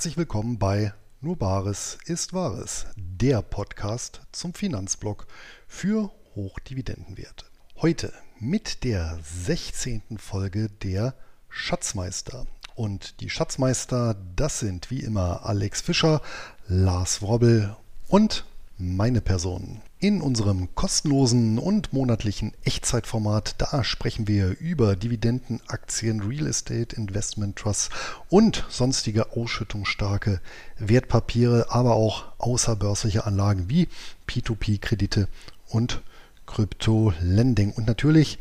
Herzlich willkommen bei Nur Bares ist Wahres, der Podcast zum Finanzblock für Hochdividendenwerte. Heute mit der 16. Folge der Schatzmeister. Und die Schatzmeister, das sind wie immer Alex Fischer, Lars Wrobbel und meine Person. In unserem kostenlosen und monatlichen Echtzeitformat, da sprechen wir über Dividenden, Aktien, Real Estate, Investment Trusts und sonstige ausschüttungsstarke Wertpapiere, aber auch außerbörsliche Anlagen wie P2P-Kredite und Krypto-Lending. Und natürlich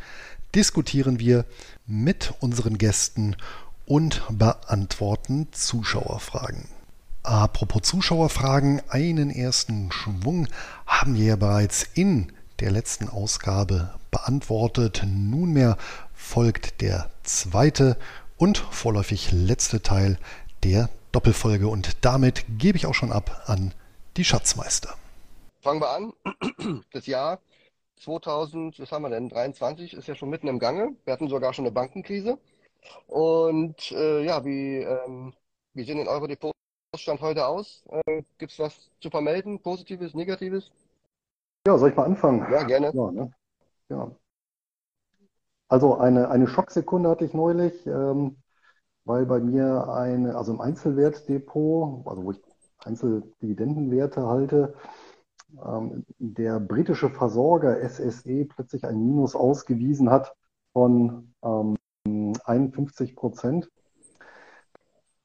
diskutieren wir mit unseren Gästen und beantworten Zuschauerfragen. Apropos Zuschauerfragen, einen ersten Schwung haben wir ja bereits in der letzten Ausgabe beantwortet. Nunmehr folgt der zweite und vorläufig letzte Teil der Doppelfolge und damit gebe ich auch schon ab an die Schatzmeister. Fangen wir an. Das Jahr 2000, was haben wir denn? 23 ist ja schon mitten im Gange. Wir hatten sogar schon eine Bankenkrise. Und äh, ja, wie, ähm, wie sehen denn eure Depots Stand heute aus? Äh, Gibt es was zu vermelden? Positives, Negatives? Ja, soll ich mal anfangen? Ja, gerne. Ja, ne? ja. Also eine, eine Schocksekunde hatte ich neulich, ähm, weil bei mir eine, also im Einzelwertdepot, also wo ich Einzeldividendenwerte halte, ähm, der britische Versorger SSE plötzlich ein Minus ausgewiesen hat von ähm, 51 Prozent.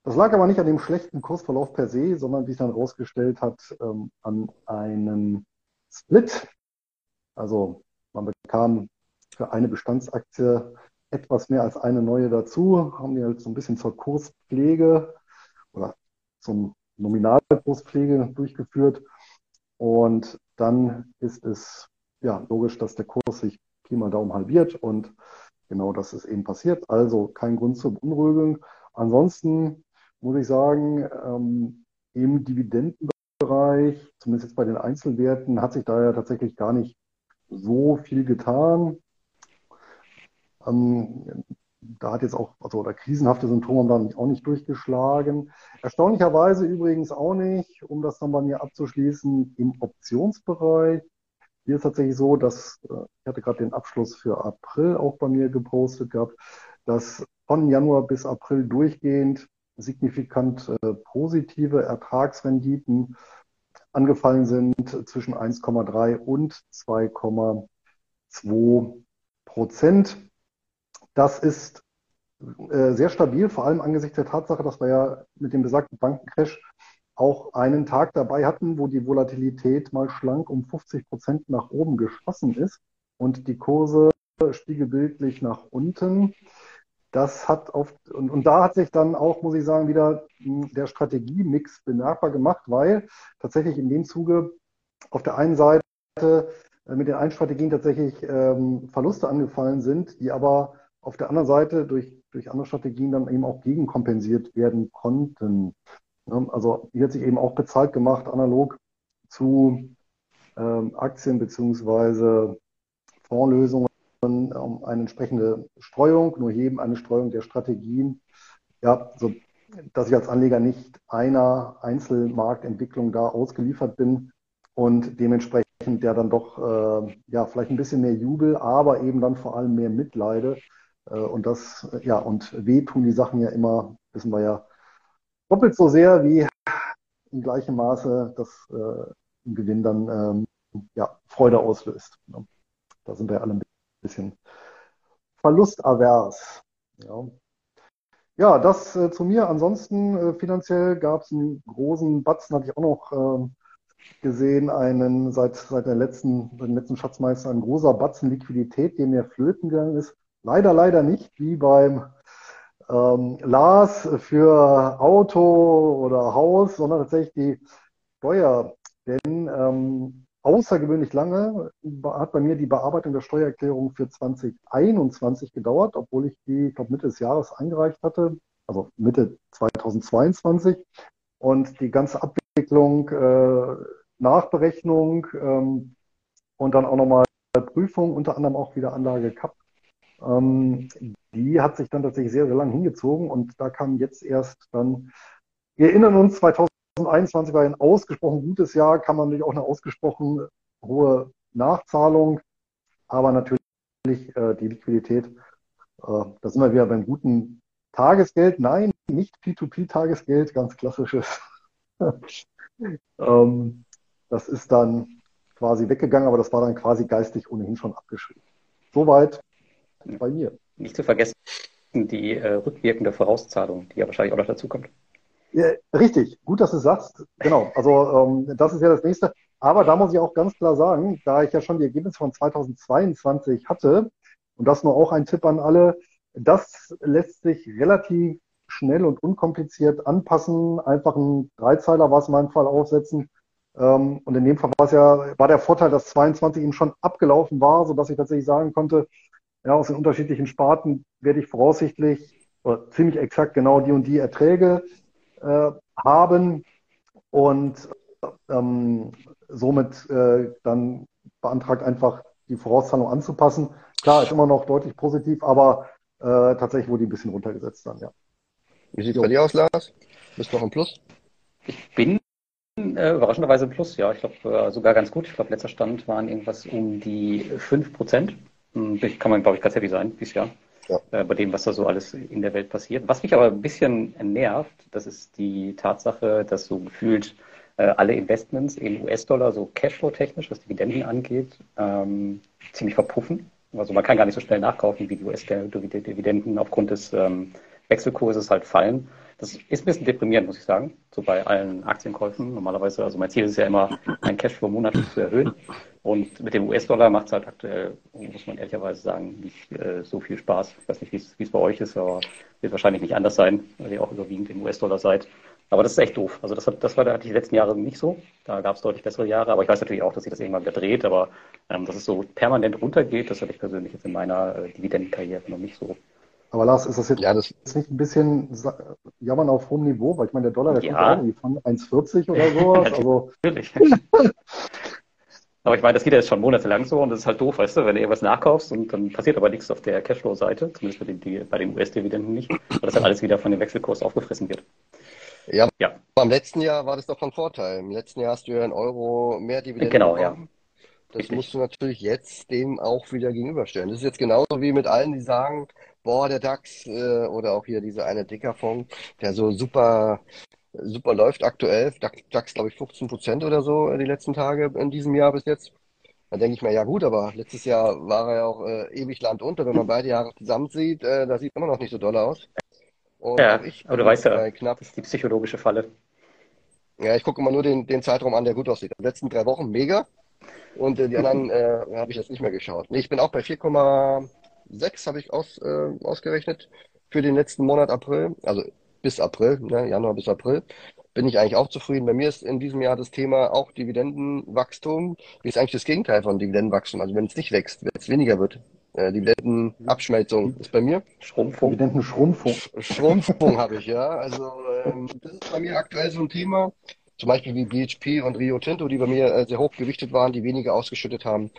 Das lag aber nicht an dem schlechten Kursverlauf per se, sondern wie sich dann herausgestellt hat, ähm, an einem Split. Also man bekam für eine Bestandsaktie etwas mehr als eine neue dazu, haben die halt so ein bisschen zur Kurspflege oder zum Nominalkurspflege durchgeführt. Und dann ist es ja logisch, dass der Kurs sich Pi mal Daumen halbiert und genau das ist eben passiert. Also kein Grund zur Beunruhigung. Ansonsten muss ich sagen, ähm, im Dividendenbereich, zumindest jetzt bei den Einzelwerten, hat sich da ja tatsächlich gar nicht so viel getan. Ähm, da hat jetzt auch, also oder krisenhafte Symptome haben da auch nicht durchgeschlagen. Erstaunlicherweise übrigens auch nicht, um das dann bei mir abzuschließen, im Optionsbereich. Hier ist tatsächlich so, dass, äh, ich hatte gerade den Abschluss für April auch bei mir gepostet gehabt, dass von Januar bis April durchgehend signifikant äh, positive Ertragsrenditen angefallen sind zwischen 1,3 und 2,2 Prozent. Das ist äh, sehr stabil, vor allem angesichts der Tatsache, dass wir ja mit dem besagten Bankencrash auch einen Tag dabei hatten, wo die Volatilität mal schlank um 50 Prozent nach oben geschossen ist und die Kurse spiegelbildlich nach unten das hat auf, und, und da hat sich dann auch, muss ich sagen, wieder hm, der Strategiemix bemerkbar gemacht, weil tatsächlich in dem Zuge auf der einen Seite äh, mit den einen Strategien tatsächlich ähm, Verluste angefallen sind, die aber auf der anderen Seite durch, durch andere Strategien dann eben auch gegenkompensiert werden konnten. Also hier hat sich eben auch bezahlt gemacht, analog zu ähm, Aktien beziehungsweise Fondslösungen um eine entsprechende Streuung, nur jedem eine Streuung der Strategien. Ja, so, dass ich als Anleger nicht einer Einzelmarktentwicklung da ausgeliefert bin und dementsprechend der dann doch äh, ja vielleicht ein bisschen mehr Jubel, aber eben dann vor allem mehr Mitleide. Äh, und das, ja, und weh die Sachen ja immer, wissen wir ja, doppelt so sehr wie in gleichem Maße das äh, Gewinn dann ähm, ja, Freude auslöst. Da sind wir alle ein bisschen verlustavers. Ja. Ja, das äh, zu mir. Ansonsten äh, finanziell gab es einen großen Batzen, hatte ich auch noch äh, gesehen, einen seit, seit der letzten, den letzten Schatzmeister, ein großer Batzen Liquidität, dem mir flöten gegangen ist. Leider, leider nicht wie beim ähm, Lars für Auto oder Haus, sondern tatsächlich die Steuer. Denn ähm, außergewöhnlich lange hat bei mir die Bearbeitung der Steuererklärung für 2021 gedauert, obwohl ich die, ich glaube, Mitte des Jahres eingereicht hatte, also Mitte 2022. Und die ganze Abwicklung, äh, Nachberechnung ähm, und dann auch nochmal Prüfung, unter anderem auch wieder Anlage CAP, ähm, die hat sich dann tatsächlich sehr, sehr lang hingezogen und da kam jetzt erst dann wir erinnern uns, 2021 war ein ausgesprochen gutes Jahr, kann man natürlich auch eine ausgesprochen hohe Nachzahlung, aber natürlich äh, die Liquidität, äh, da sind wir wieder beim guten Tagesgeld. Nein, nicht P2P-Tagesgeld, ganz klassisches. ähm, das ist dann quasi weggegangen, aber das war dann quasi geistig ohnehin schon abgeschrieben. Soweit bei mir. Nicht zu vergessen die äh, rückwirkende Vorauszahlung, die ja wahrscheinlich auch noch dazu kommt. Ja, richtig, gut, dass du sagst. Genau, also ähm, das ist ja das nächste. Aber da muss ich auch ganz klar sagen, da ich ja schon die Ergebnisse von 2022 hatte, und das nur auch ein Tipp an alle, das lässt sich relativ schnell und unkompliziert anpassen. Einfach ein Dreizeiler war es in meinem Fall aufsetzen. Ähm, und in dem Fall war es ja, war der Vorteil, dass 22 eben schon abgelaufen war, sodass ich tatsächlich sagen konnte, ja, aus den unterschiedlichen Sparten werde ich voraussichtlich oder ziemlich exakt genau die und die Erträge äh, haben und ähm, somit äh, dann beantragt einfach die Vorauszahlung anzupassen. Klar, ist immer noch deutlich positiv, aber äh, tatsächlich wurde die ein bisschen runtergesetzt dann, ja. Wie sieht es bei dir aus, Lars? Bist du noch im Plus? Ich bin äh, überraschenderweise im Plus, ja. Ich glaube äh, sogar ganz gut. Ich glaube, letzter Stand waren irgendwas um die 5 Prozent. Hm, kann man, glaube ich, ganz happy sein dieses Jahr. Ja. Äh, bei dem, was da so alles in der Welt passiert. Was mich aber ein bisschen nervt, das ist die Tatsache, dass so gefühlt äh, alle Investments in US-Dollar, so Cashflow-technisch, was Dividenden angeht, ähm, ziemlich verpuffen. Also man kann gar nicht so schnell nachkaufen, wie die US-Dividenden aufgrund des ähm, Wechselkurses halt fallen. Das ist ein bisschen deprimierend, muss ich sagen, so bei allen Aktienkäufen. Normalerweise, also mein Ziel ist ja immer, mein Cashflow monatlich zu erhöhen. Und mit dem US-Dollar macht es halt aktuell, muss man ehrlicherweise sagen, nicht äh, so viel Spaß. Ich weiß nicht, wie es bei euch ist, aber wird wahrscheinlich nicht anders sein, weil ihr auch überwiegend im US-Dollar seid. Aber das ist echt doof. Also das, hat, das war die letzten Jahre nicht so. Da gab es deutlich bessere Jahre. Aber ich weiß natürlich auch, dass sich das irgendwann wieder dreht. Aber ähm, dass es so permanent runtergeht, das hatte ich persönlich jetzt in meiner äh, Dividendenkarriere noch nicht so. Aber Lars, ist das jetzt, ja, das ist nicht ein bisschen jammern auf hohem Niveau? Weil ich meine, der Dollar, der ja. kommt ja irgendwie von 1,40 oder sowas. also. Natürlich. Aber ich meine, das geht ja jetzt schon monatelang so und das ist halt doof, weißt du, wenn du irgendwas nachkaufst und dann passiert aber nichts auf der Cashflow-Seite, zumindest bei den, bei den US-Dividenden nicht, weil das halt alles wieder von dem Wechselkurs aufgefressen wird. Ja, ja. Beim letzten Jahr war das doch von Vorteil. Im letzten Jahr hast du ja einen Euro mehr Dividende genau, bekommen. Ja. Das Richtig. musst du natürlich jetzt dem auch wieder gegenüberstellen. Das ist jetzt genauso wie mit allen, die sagen, boah, der DAX äh, oder auch hier dieser eine Dicker-Fonds, der so super super läuft aktuell. DAX, glaube ich, 15 Prozent oder so äh, die letzten Tage in diesem Jahr bis jetzt. Da denke ich mir, ja gut, aber letztes Jahr war er ja auch äh, ewig Land unter. Wenn man beide Jahre zusammen sieht, äh, da sieht immer noch nicht so doll aus. Und ja, ich aber du weißt ja, knapp, das ist die psychologische Falle. Ja, ich gucke immer nur den, den Zeitraum an, der gut aussieht. Die letzten drei Wochen mega. Und äh, die anderen äh, habe ich jetzt nicht mehr geschaut. Nee, ich bin auch bei 4,6 habe ich aus, äh, ausgerechnet für den letzten Monat April. Also bis April, ne, Januar bis April. Bin ich eigentlich auch zufrieden. Bei mir ist in diesem Jahr das Thema auch Dividendenwachstum. Wie ist eigentlich das Gegenteil von Dividendenwachstum? Also wenn es nicht wächst, wenn es weniger wird. Äh, Dividendenabschmelzung ist bei mir. Schrumpfung. Dividendenschrumpfung. Schrumpfung habe ich, ja. Also ähm, das ist bei mir aktuell so ein Thema. Zum Beispiel wie BHP und Rio Tinto, die bei mir äh, sehr hoch gewichtet waren, die weniger ausgeschüttet haben.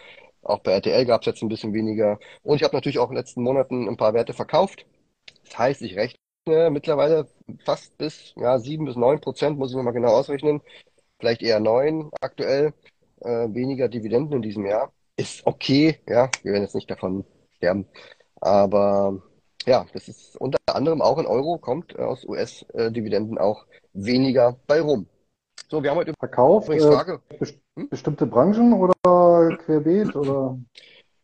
Auch bei RTL gab es jetzt ein bisschen weniger. Und ich habe natürlich auch in den letzten Monaten ein paar Werte verkauft. Das heißt, ich rechne mittlerweile fast bis ja, sieben bis neun Prozent, muss ich nochmal genau ausrechnen. Vielleicht eher neun aktuell. Äh, weniger Dividenden in diesem Jahr ist okay, ja, wir werden jetzt nicht davon sterben. Aber ja, das ist unter anderem auch in Euro, kommt aus US-Dividenden auch weniger bei rum. So, wir haben heute Verkauf. Äh, Frage. Hm? Bestimmte Branchen oder querbeet oder?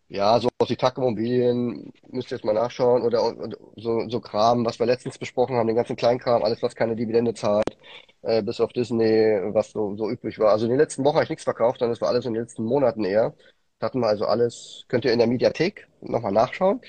Ja, so aus die Immobilien müsst ihr jetzt mal nachschauen oder so, so Kram, was wir letztens besprochen haben, den ganzen Kleinkram, alles, was keine Dividende zahlt, äh, bis auf Disney, was so, so üblich war. Also in den letzten Wochen habe ich nichts verkauft, sondern das war alles in den letzten Monaten eher. Da hatten wir also alles, könnt ihr in der Mediathek nochmal nachschauen,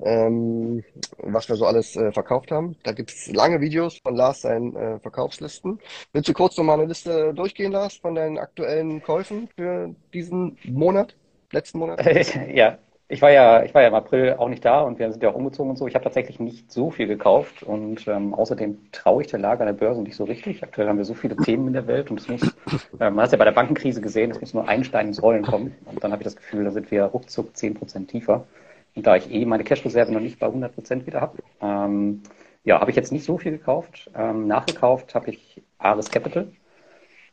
ähm, was wir so alles äh, verkauft haben. Da gibt's lange Videos von Lars seinen äh, Verkaufslisten. Willst du kurz nochmal eine Liste durchgehen, Lars, von deinen aktuellen Käufen für diesen Monat, letzten Monat? ja, ich war ja, ich war ja im April auch nicht da und wir sind ja auch umgezogen und so. Ich habe tatsächlich nicht so viel gekauft und ähm, außerdem traue ich der Lage an der Börse nicht so richtig. Aktuell haben wir so viele Themen in der Welt und es muss, äh, man hat ja bei der Bankenkrise gesehen, es muss nur ein Stein ins Rollen kommen und dann habe ich das Gefühl, da sind wir ruckzuck zehn Prozent tiefer. Und da ich eh meine Cash-Reserve noch nicht bei 100 Prozent wieder habe, ähm, Ja, habe ich jetzt nicht so viel gekauft. Ähm, nachgekauft habe ich Ares Capital.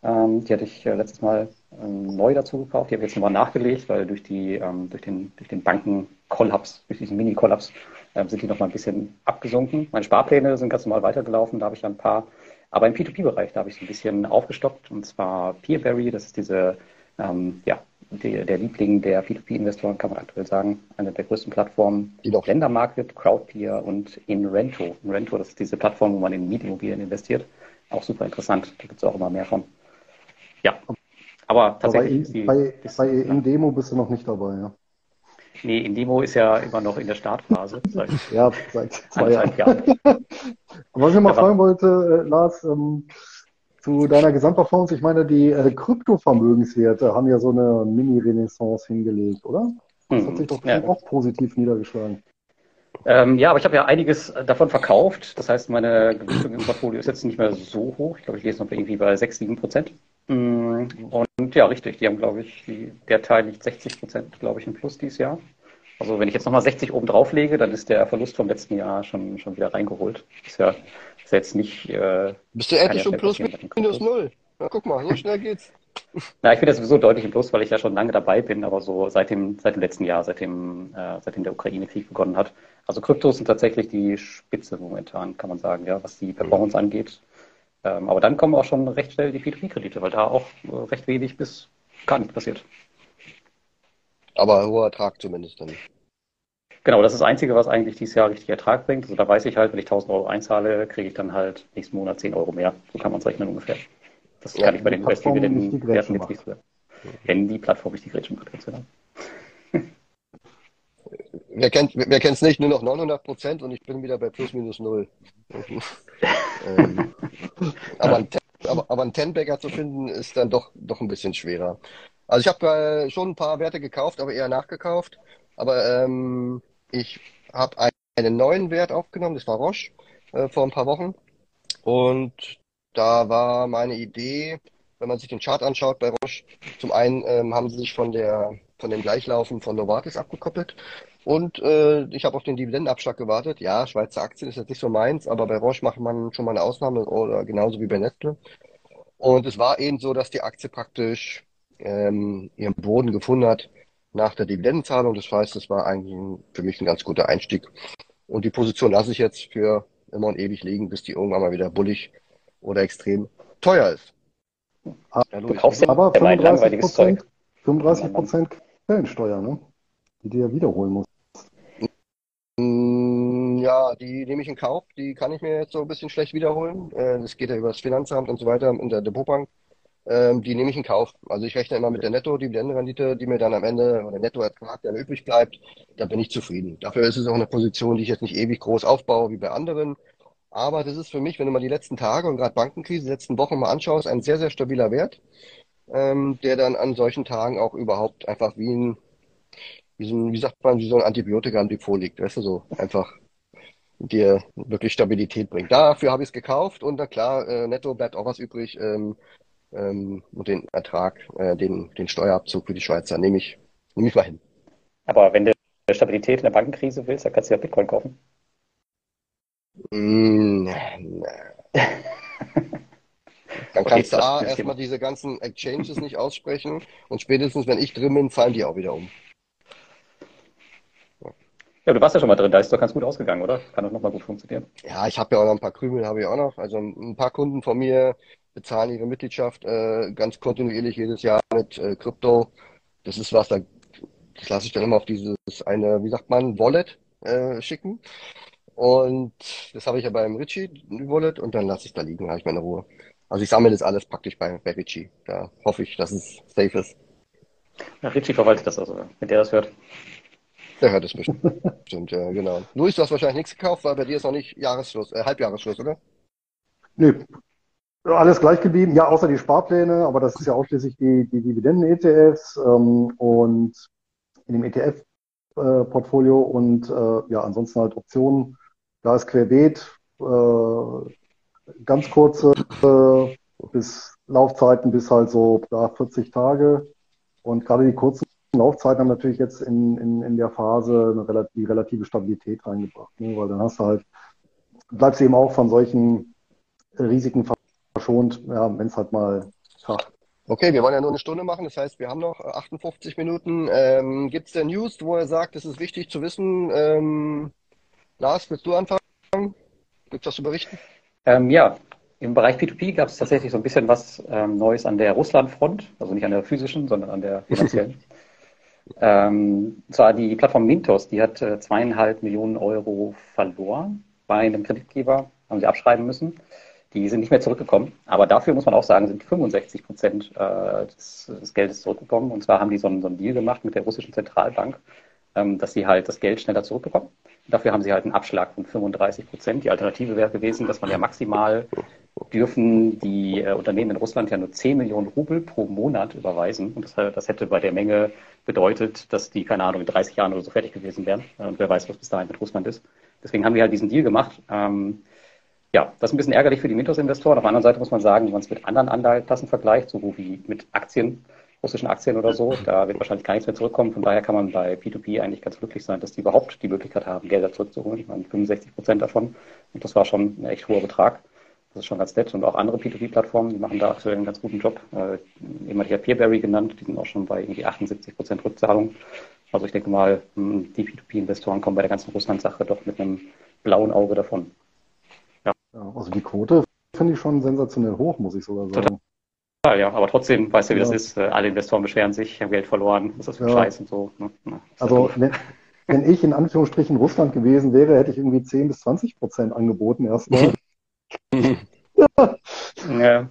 Ähm, die hatte ich äh, letztes Mal ähm, neu dazu gekauft. Die habe ich jetzt nochmal nachgelegt, weil durch, die, ähm, durch den, durch den Banken-Kollaps, durch diesen Mini-Kollaps, ähm, sind die nochmal ein bisschen abgesunken. Meine Sparpläne sind ganz normal weitergelaufen. Da habe ich ein paar, aber im P2P-Bereich, da habe ich so ein bisschen aufgestockt. Und zwar Peerberry, das ist diese, ähm, ja, die, der Liebling der P2P-Investoren, kann man aktuell sagen. Eine der größten Plattformen. Ländermarket, Crowdpeer und Inrento. Inrento, das ist diese Plattform, wo man in Mietimmobilien investiert. Auch super interessant. Da gibt es auch immer mehr von. Ja, aber tatsächlich. Aber bei, bei, bei Indemo bist du noch nicht dabei, ja. Nee, Indemo ist ja immer noch in der Startphase. Seit ja, seit zwei Jahren. Jahren. Was ich mal fragen wollte, äh, Lars, ähm, zu deiner Gesamtperformance, ich meine, die äh, Kryptovermögenswerte haben ja so eine Mini-Renaissance hingelegt, oder? Das hat hm, sich doch ja. auch positiv niedergeschlagen. Ähm, ja, aber ich habe ja einiges davon verkauft. Das heißt, meine Gewichtung im Portfolio ist jetzt nicht mehr so hoch. Ich glaube, ich jetzt noch irgendwie bei 6, 7 Prozent. Mm, und ja, richtig, die haben, glaube ich, die, der Teil liegt 60 Prozent, glaube ich, im Plus dieses Jahr. Also wenn ich jetzt nochmal 60 oben drauf lege, dann ist der Verlust vom letzten Jahr schon, schon wieder reingeholt. Ist ja, ist jetzt nicht. Äh, Bist du endlich schon plus minus null? Na guck mal, so schnell geht's. Na, ich bin jetzt sowieso deutlich im Plus, weil ich ja schon lange dabei bin, aber so seit dem, seit dem letzten Jahr, seitdem, äh, seitdem der Ukraine-Krieg begonnen hat. Also Kryptos sind tatsächlich die Spitze momentan, kann man sagen, ja, was die Performance angeht. Ähm, aber dann kommen auch schon recht schnell die P2P-Kredite, weil da auch äh, recht wenig bis gar nichts passiert. Aber hoher Ertrag zumindest dann. Genau, das ist das Einzige, was eigentlich dieses Jahr richtig Ertrag bringt. Also da weiß ich halt, wenn ich 1000 Euro einzahle, kriege ich dann halt nächsten Monat 10 Euro mehr. So kann man es rechnen ungefähr. Das ja, kann ich bei den US-Dividenden-Werten jetzt nicht so. Wenn die Plattform nicht die Grätsche macht, ganz genau. Wer kennt wer es nicht? Nur noch 900 Prozent und ich bin wieder bei plus minus null. ähm, aber, ein, aber, aber ein Ten-Bagger zu finden ist dann doch, doch ein bisschen schwerer. Also ich habe äh, schon ein paar Werte gekauft, aber eher nachgekauft. Aber ähm, ich habe einen neuen Wert aufgenommen, das war Roche, äh, vor ein paar Wochen. Und da war meine Idee, wenn man sich den Chart anschaut bei Roche, zum einen ähm, haben sie sich von der von dem Gleichlaufen von Novartis abgekoppelt und äh, ich habe auf den Dividendenabschlag gewartet. Ja, Schweizer Aktien ist jetzt nicht so meins, aber bei Roche macht man schon mal eine Ausnahme oder genauso wie bei Nestle. Und es war eben so, dass die Aktie praktisch ähm, ihren Boden gefunden hat nach der Dividendenzahlung. Das heißt, das war eigentlich ein, für mich ein ganz guter Einstieg. Und die Position lasse ich jetzt für immer und ewig liegen, bis die irgendwann mal wieder bullig oder extrem teuer ist. Ja, du kaufst aber 35 Prozent, 35 Prozent Quellensteuer, ne? die du ja wiederholen musst. Mm, ja, die nehme ich in Kauf. Die kann ich mir jetzt so ein bisschen schlecht wiederholen. Äh, das geht ja über das Finanzamt und so weiter in der Depotbank. Ähm, die nehme ich in Kauf. Also ich rechne immer mit der Netto-Dividendenrendite, die mir dann am Ende, oder Nettoertrag, der übrig bleibt. Da bin ich zufrieden. Dafür ist es auch eine Position, die ich jetzt nicht ewig groß aufbaue wie bei anderen. Aber das ist für mich, wenn du mal die letzten Tage und gerade Bankenkrise, die letzten Wochen mal anschaust, ein sehr, sehr stabiler Wert, ähm, der dann an solchen Tagen auch überhaupt einfach wie ein wie, so ein, wie sagt man, wie so ein Antibiotika am Depot liegt, weißt du, so einfach dir wirklich Stabilität bringt. Dafür habe ich es gekauft und na klar, äh, netto bleibt auch was übrig ähm, ähm, und den Ertrag, äh, den, den Steuerabzug für die Schweizer nehme ich, nehme ich mal hin. Aber wenn du Stabilität in der Bankenkrise willst, dann kannst du ja Bitcoin kaufen. Mm, Dann kannst okay, du A, erstmal diese ganzen Exchanges nicht aussprechen und spätestens, wenn ich drin bin, fallen die auch wieder um. Ja, du warst ja schon mal drin, da ist doch ganz gut ausgegangen, oder? Kann doch nochmal gut funktionieren. Ja, ich habe ja auch noch ein paar Krümel, habe ich auch noch. Also ein paar Kunden von mir bezahlen ihre Mitgliedschaft äh, ganz kontinuierlich jedes Jahr mit äh, Krypto. Das ist was, da, das lasse ich dann immer auf dieses eine, wie sagt man, Wallet äh, schicken. Und das habe ich ja beim Richie Wallet und dann lasse ich da liegen, habe ich meine Ruhe. Also ich sammle das alles praktisch bei, bei Richie. Da hoffe ich, dass es safe ist. Ja, Richie verwaltet das also, wenn der das hört. Der hört es bestimmt. Stimmt, ja, genau. Luis, du hast wahrscheinlich nichts gekauft, weil bei dir ist noch nicht Jahresschluss, äh, Halbjahresschluss, oder? Nö. Alles gleich geblieben, ja, außer die Sparpläne, aber das ist ja ausschließlich die, die Dividenden-ETFs ähm, und in dem ETF-Portfolio äh, und äh, ja, ansonsten halt Optionen. Da ist querbeet, äh, ganz kurze äh, bis Laufzeiten bis halt so ja, 40 Tage und gerade die kurzen Laufzeiten haben natürlich jetzt in, in, in der Phase eine relativ, die relative Stabilität reingebracht, ne? weil dann hast du halt bleibst du eben auch von solchen Risiken verschont, ja, wenn es halt mal kracht. Okay, wir wollen ja nur eine Stunde machen, das heißt, wir haben noch 58 Minuten. Ähm, Gibt es denn News, wo er sagt, es ist wichtig zu wissen? Ähm, Lars, willst du anfangen? Gibt es was zu berichten? Ähm, ja, im Bereich P2P gab es tatsächlich so ein bisschen was ähm, Neues an der Russland-Front, also nicht an der physischen, sondern an der finanziellen. ähm, zwar die Plattform Mintos, die hat äh, zweieinhalb Millionen Euro verloren bei einem Kreditgeber, haben sie abschreiben müssen. Die sind nicht mehr zurückgekommen. Aber dafür muss man auch sagen, sind 65 Prozent äh, des, des, Geldes zurückgekommen. Und zwar haben die so einen, so einen Deal gemacht mit der russischen Zentralbank, ähm, dass sie halt das Geld schneller zurückbekommen. Dafür haben sie halt einen Abschlag von 35 Prozent. Die Alternative wäre gewesen, dass man ja maximal dürfen die äh, Unternehmen in Russland ja nur 10 Millionen Rubel pro Monat überweisen. Und das, das, hätte bei der Menge bedeutet, dass die, keine Ahnung, in 30 Jahren oder so fertig gewesen wären. Und wer weiß, was bis dahin mit Russland ist. Deswegen haben wir halt diesen Deal gemacht. Ähm, ja, das ist ein bisschen ärgerlich für die Mintos-Investoren. Auf der anderen Seite muss man sagen, wenn man es mit anderen Anlageklassen vergleicht, so wie mit Aktien, russischen Aktien oder so, da wird wahrscheinlich gar nichts mehr zurückkommen. Von daher kann man bei P2P eigentlich ganz glücklich sein, dass die überhaupt die Möglichkeit haben, Gelder zurückzuholen. Ich meine, 65 Prozent davon. Und das war schon ein echt hoher Betrag. Das ist schon ganz nett. Und auch andere P2P-Plattformen, die machen da aktuell einen ganz guten Job. Äh, eben hatte ich ja Peerberry genannt, die sind auch schon bei irgendwie 78 Prozent Rückzahlung. Also ich denke mal, hm, die P2P-Investoren kommen bei der ganzen Russland-Sache doch mit einem blauen Auge davon. Ja, also die Quote finde ich schon sensationell hoch, muss ich sogar sagen. Total. Ja, aber trotzdem, weißt du, wie ja. das ist. Äh, alle Investoren beschweren sich, haben Geld verloren, was ist das für ja. Scheiß und so. Ne? Also, wenn, wenn ich in Anführungsstrichen Russland gewesen wäre, hätte ich irgendwie 10 bis 20 Prozent angeboten erstmal. ja. ja.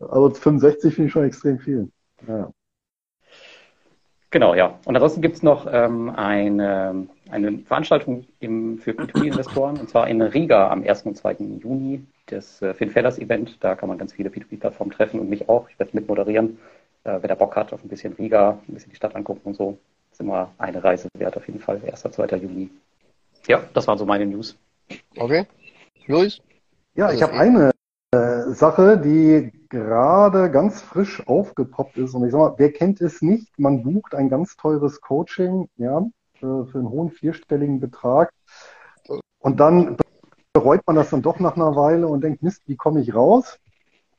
Also 65 finde ich schon extrem viel. Ja. Genau, ja. Und ansonsten gibt es noch ähm, eine, eine Veranstaltung im, für P2P-Investoren, und zwar in Riga am 1. und 2. Juni, das äh, FinFellers-Event. Da kann man ganz viele P2P-Plattformen treffen und mich auch. Ich werde mitmoderieren. Äh, wer da Bock hat auf ein bisschen Riga, ein bisschen die Stadt angucken und so, ist immer eine Reise wert auf jeden Fall. 1. und 2. Juni. Ja, das waren so meine News. Okay. Luis? Ja, ich habe eine äh, Sache, die gerade ganz frisch aufgepoppt ist. Und ich sag mal, wer kennt es nicht? Man bucht ein ganz teures Coaching, ja, für, für einen hohen vierstelligen Betrag. Und dann bereut man das dann doch nach einer Weile und denkt, Mist, wie komme ich raus?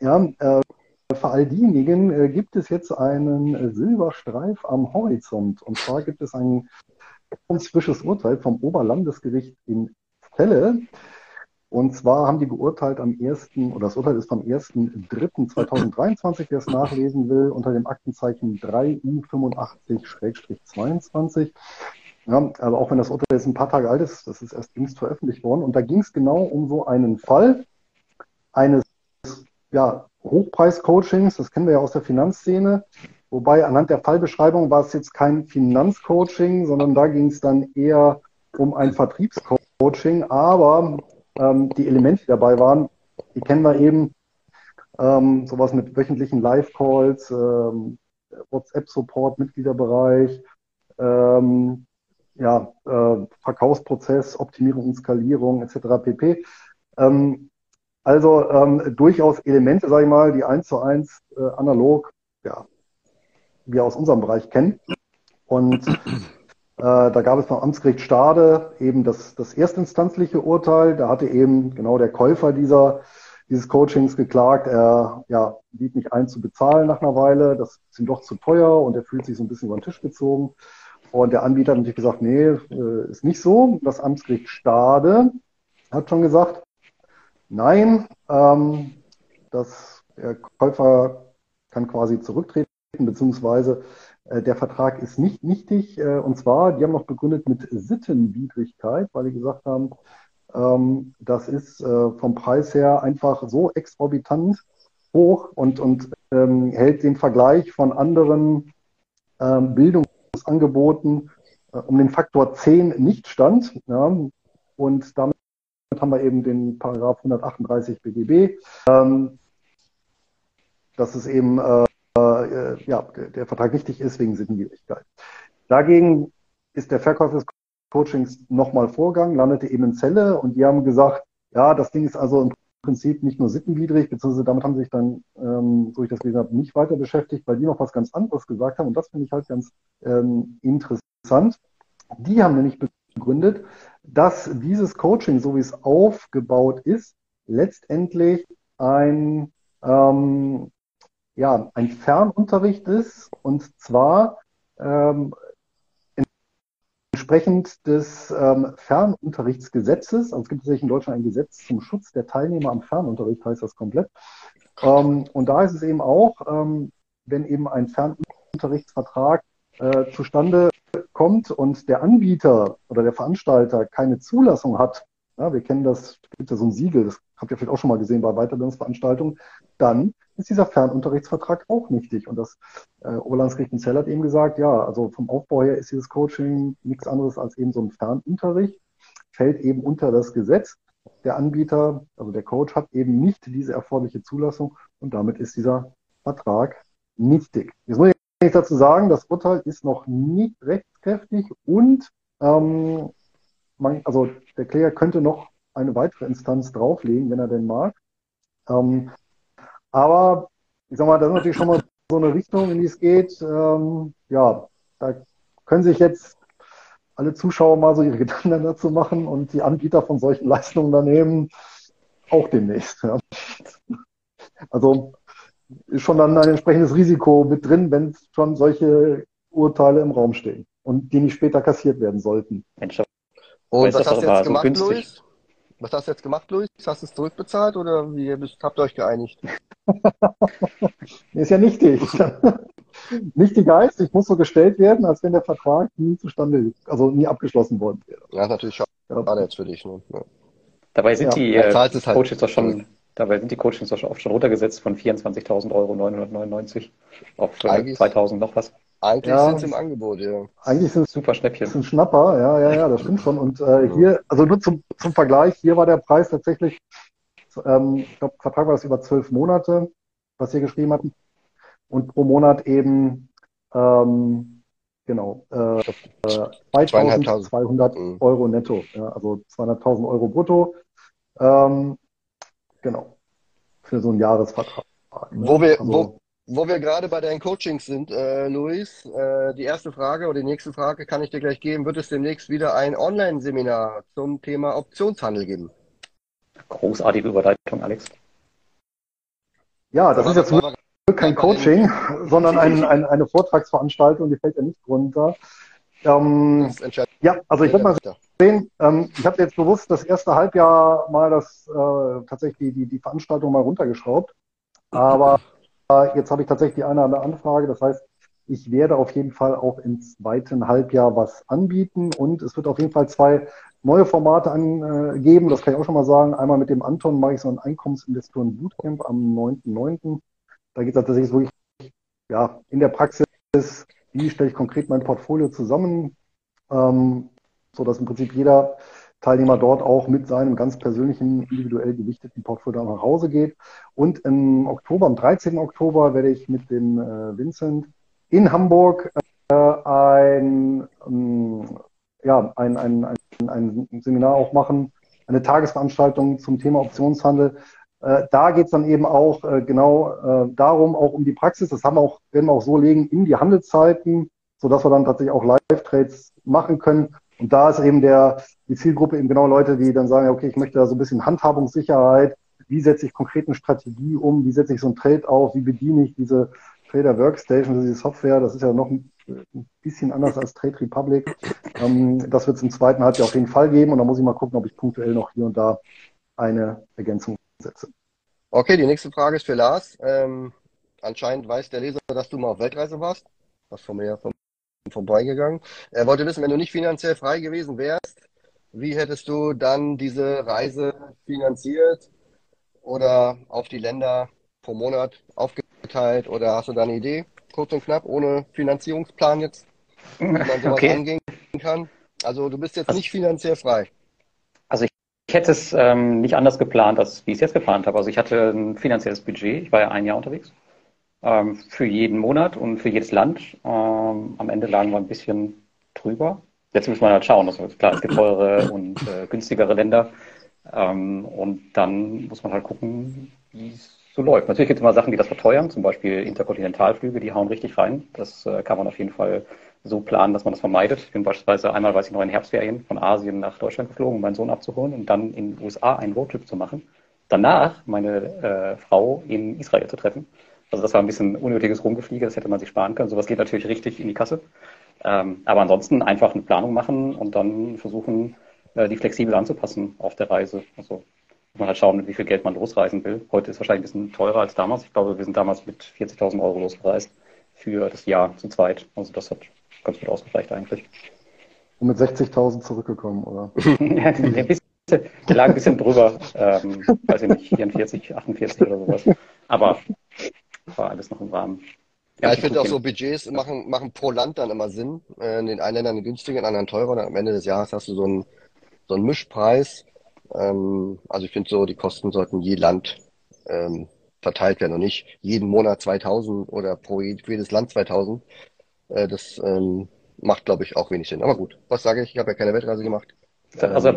Ja, äh, für all diejenigen äh, gibt es jetzt einen Silberstreif am Horizont. Und zwar gibt es ein ganz frisches Urteil vom Oberlandesgericht in Celle. Und zwar haben die geurteilt am 1., oder das Urteil ist vom 1.3.2023, wer es nachlesen will, unter dem Aktenzeichen 3U85-22. Ja, aber auch wenn das Urteil jetzt ein paar Tage alt ist, das ist erst jüngst veröffentlicht worden. Und da ging es genau um so einen Fall eines ja, Hochpreis-Coachings, das kennen wir ja aus der Finanzszene. Wobei anhand der Fallbeschreibung war es jetzt kein Finanzcoaching, sondern da ging es dann eher um ein Vertriebscoaching. Aber ähm, die Elemente, die dabei waren, die kennen wir eben. Ähm, sowas mit wöchentlichen Live-Calls, ähm, WhatsApp-Support, Mitgliederbereich, ähm, ja, äh, Verkaufsprozess, Optimierung und Skalierung etc. pp. Ähm, also ähm, durchaus Elemente, sage ich mal, die eins zu eins äh, analog, ja, wir aus unserem Bereich kennen. Und da gab es beim Amtsgericht Stade eben das, das erstinstanzliche Urteil. Da hatte eben genau der Käufer dieser, dieses Coachings geklagt, er ja, sieht nicht ein zu bezahlen nach einer Weile, das ist ihm doch zu teuer und er fühlt sich so ein bisschen über den Tisch gezogen. Und der Anbieter hat natürlich gesagt, nee, äh, ist nicht so. Das Amtsgericht Stade hat schon gesagt, nein, ähm, dass der Käufer kann quasi zurücktreten, beziehungsweise äh, der Vertrag ist nicht nichtig. Äh, und zwar, die haben noch begründet mit Sittenwidrigkeit, weil die gesagt haben, ähm, das ist äh, vom Preis her einfach so exorbitant hoch und, und ähm, hält den Vergleich von anderen ähm, Bildungsangeboten um den Faktor 10 nicht stand. Ja, und damit haben wir eben den Paragraph 138 BGB. das ist eben äh, ja, der, der Vertrag wichtig ist wegen Sittenwidrigkeit. Dagegen ist der Verkauf des Coachings nochmal Vorgang, landete eben in Zelle und die haben gesagt, ja, das Ding ist also im Prinzip nicht nur sittenwidrig, beziehungsweise damit haben sie sich dann, ähm, so ich das gelesen habe, nicht weiter beschäftigt, weil die noch was ganz anderes gesagt haben und das finde ich halt ganz ähm, interessant. Die haben nämlich begründet, dass dieses Coaching, so wie es aufgebaut ist, letztendlich ein, ähm, ja, ein Fernunterricht ist und zwar ähm, entsprechend des ähm, Fernunterrichtsgesetzes, also es gibt tatsächlich in Deutschland ein Gesetz zum Schutz der Teilnehmer am Fernunterricht, heißt das komplett. Ähm, und da ist es eben auch, ähm, wenn eben ein Fernunterrichtsvertrag äh, zustande kommt und der Anbieter oder der Veranstalter keine Zulassung hat, ja, wir kennen das, gibt ja so ein Siegel, das habt ihr vielleicht auch schon mal gesehen bei Weiterbildungsveranstaltungen, dann ist dieser Fernunterrichtsvertrag auch nichtig. Und das äh, Oberlandesgericht in Zell hat eben gesagt, ja, also vom Aufbau her ist dieses Coaching nichts anderes als eben so ein Fernunterricht, fällt eben unter das Gesetz. Der Anbieter, also der Coach, hat eben nicht diese erforderliche Zulassung und damit ist dieser Vertrag nichtig. Jetzt muss ich dazu sagen, das Urteil ist noch nicht rechtskräftig und ähm, man, also der Kläger könnte noch eine weitere Instanz drauflegen, wenn er denn mag. Ähm, aber ich sag mal, das ist natürlich schon mal so eine Richtung, in die es geht. Ähm, ja, da können sich jetzt alle Zuschauer mal so ihre Gedanken dazu machen und die Anbieter von solchen Leistungen daneben auch demnächst. Ja. Also ist schon dann ein entsprechendes Risiko mit drin, wenn schon solche Urteile im Raum stehen und die nicht später kassiert werden sollten. Mensch, und was hast du jetzt gemacht, so Luis? Was hast du jetzt gemacht, Luis? Hast du es zurückbezahlt oder wie bist, habt ihr euch geeinigt? ist ja nichtig. Nichtiger heißt, ich muss so gestellt werden, als wenn der Vertrag nie zustande, also nie abgeschlossen worden wäre. Ja, ist natürlich schade ja. jetzt für dich. Ne? Ja. Dabei sind ja. die äh, halt Coaches doch schon, dabei sind die Coachings doch schon oft schon runtergesetzt von 24.000 Euro 999 auf äh, 2000 noch was. Eigentlich ja, sind sie im Angebot, ja. Eigentlich sind es super Schnäppchen. Ist ein Schnapper, ja, ja, ja, das stimmt schon. Und äh, hier, also nur zum, zum Vergleich, hier war der Preis tatsächlich, ähm, ich glaube, Vertrag war das über zwölf Monate, was wir geschrieben hatten. Und pro Monat eben, ähm, genau, äh, 2200 mhm. Euro netto, ja, also 200.000 Euro brutto. Ähm, genau, für so einen Jahresvertrag. Ne? Wo wir, also, wo, wo wir gerade bei deinen Coachings sind, äh, Luis, äh, die erste Frage oder die nächste Frage kann ich dir gleich geben. Wird es demnächst wieder ein Online-Seminar zum Thema Optionshandel geben? Großartige Überleitung, Alex. Ja, das ist jetzt kein Coaching, sondern ein, ein, eine Vortragsveranstaltung, die fällt ja nicht runter. Ähm, ja, also ich würde mal sehen, ähm, ich habe jetzt bewusst das erste Halbjahr mal das äh, tatsächlich die, die, die Veranstaltung mal runtergeschraubt. Aber Jetzt habe ich tatsächlich die eine oder andere Anfrage. Das heißt, ich werde auf jeden Fall auch im zweiten Halbjahr was anbieten und es wird auf jeden Fall zwei neue Formate angeben. Das kann ich auch schon mal sagen. Einmal mit dem Anton mache ich so ein Einkommensinvestoren Bootcamp am 9.9. Da geht es tatsächlich wirklich ja, in der Praxis, wie stelle ich konkret mein Portfolio zusammen, ähm, so dass im Prinzip jeder Teilnehmer dort auch mit seinem ganz persönlichen, individuell gewichteten Portfolio nach Hause geht. Und im Oktober, am 13. Oktober, werde ich mit dem äh, Vincent in Hamburg äh, ein, ähm, ja, ein, ein, ein, ein Seminar auch machen, eine Tagesveranstaltung zum Thema Optionshandel. Äh, da geht es dann eben auch äh, genau äh, darum, auch um die Praxis. Das haben wir auch, werden wir auch so legen in die Handelszeiten, sodass wir dann tatsächlich auch Live-Trades machen können und da ist eben der, die Zielgruppe eben genau Leute, die dann sagen, okay, ich möchte da so ein bisschen Handhabungssicherheit. Wie setze ich konkret eine Strategie um? Wie setze ich so ein Trade auf? Wie bediene ich diese Trader Workstation, diese Software? Das ist ja noch ein, bisschen anders als Trade Republic. Ähm, das wird es im zweiten Halbjahr auf jeden Fall geben. Und da muss ich mal gucken, ob ich punktuell noch hier und da eine Ergänzung setze. Okay, die nächste Frage ist für Lars. Ähm, anscheinend weiß der Leser, dass du mal auf Weltreise warst. Was von mir, von vorbeigegangen. Er wollte wissen, wenn du nicht finanziell frei gewesen wärst, wie hättest du dann diese Reise finanziert oder auf die Länder pro Monat aufgeteilt oder hast du da eine Idee, kurz und knapp, ohne Finanzierungsplan jetzt, wie man sowas okay. angehen kann? Also du bist jetzt also, nicht finanziell frei. Also ich, ich hätte es ähm, nicht anders geplant, als wie ich es jetzt geplant habe. Also ich hatte ein finanzielles Budget, ich war ja ein Jahr unterwegs ähm, für jeden Monat und für jedes Land. Ähm, am Ende lagen wir ein bisschen drüber. Jetzt muss man halt schauen. Also klar, es gibt teure und äh, günstigere Länder. Ähm, und dann muss man halt gucken, wie es so läuft. Natürlich gibt es immer Sachen, die das verteuern, zum Beispiel Interkontinentalflüge, die hauen richtig rein. Das äh, kann man auf jeden Fall so planen, dass man das vermeidet. Ich bin beispielsweise einmal, weiß ich noch, in Herbstferien von Asien nach Deutschland geflogen, um meinen Sohn abzuholen und dann in den USA einen Roadtrip zu machen. Danach meine äh, Frau in Israel zu treffen. Also das war ein bisschen unnötiges Rumgefliege, das hätte man sich sparen können. Sowas geht natürlich richtig in die Kasse. Ähm, aber ansonsten einfach eine Planung machen und dann versuchen, äh, die flexibel anzupassen auf der Reise. Also muss man halt schauen, wie viel Geld man losreisen will. Heute ist wahrscheinlich ein bisschen teurer als damals. Ich glaube, wir sind damals mit 40.000 Euro losgereist für das Jahr zu zweit. Also das hat ganz gut ausgereicht eigentlich. Und mit 60.000 zurückgekommen, oder? ein bisschen, lag ein bisschen drüber. Ähm, weiß ich nicht, 44, 48 oder sowas. Aber war alles noch im Rahmen. Ja, ich finde auch so Budgets machen, machen pro Land dann immer Sinn. Äh, in den einen Ländern günstiger, in den anderen teurer. Und am Ende des Jahres hast du so einen, so einen Mischpreis. Ähm, also ich finde so, die Kosten sollten je Land ähm, verteilt werden und nicht jeden Monat 2000 oder pro jedes Land 2000. Äh, das ähm, macht, glaube ich, auch wenig Sinn. Aber gut, was sage ich? Ich habe ja keine Weltreise gemacht. Also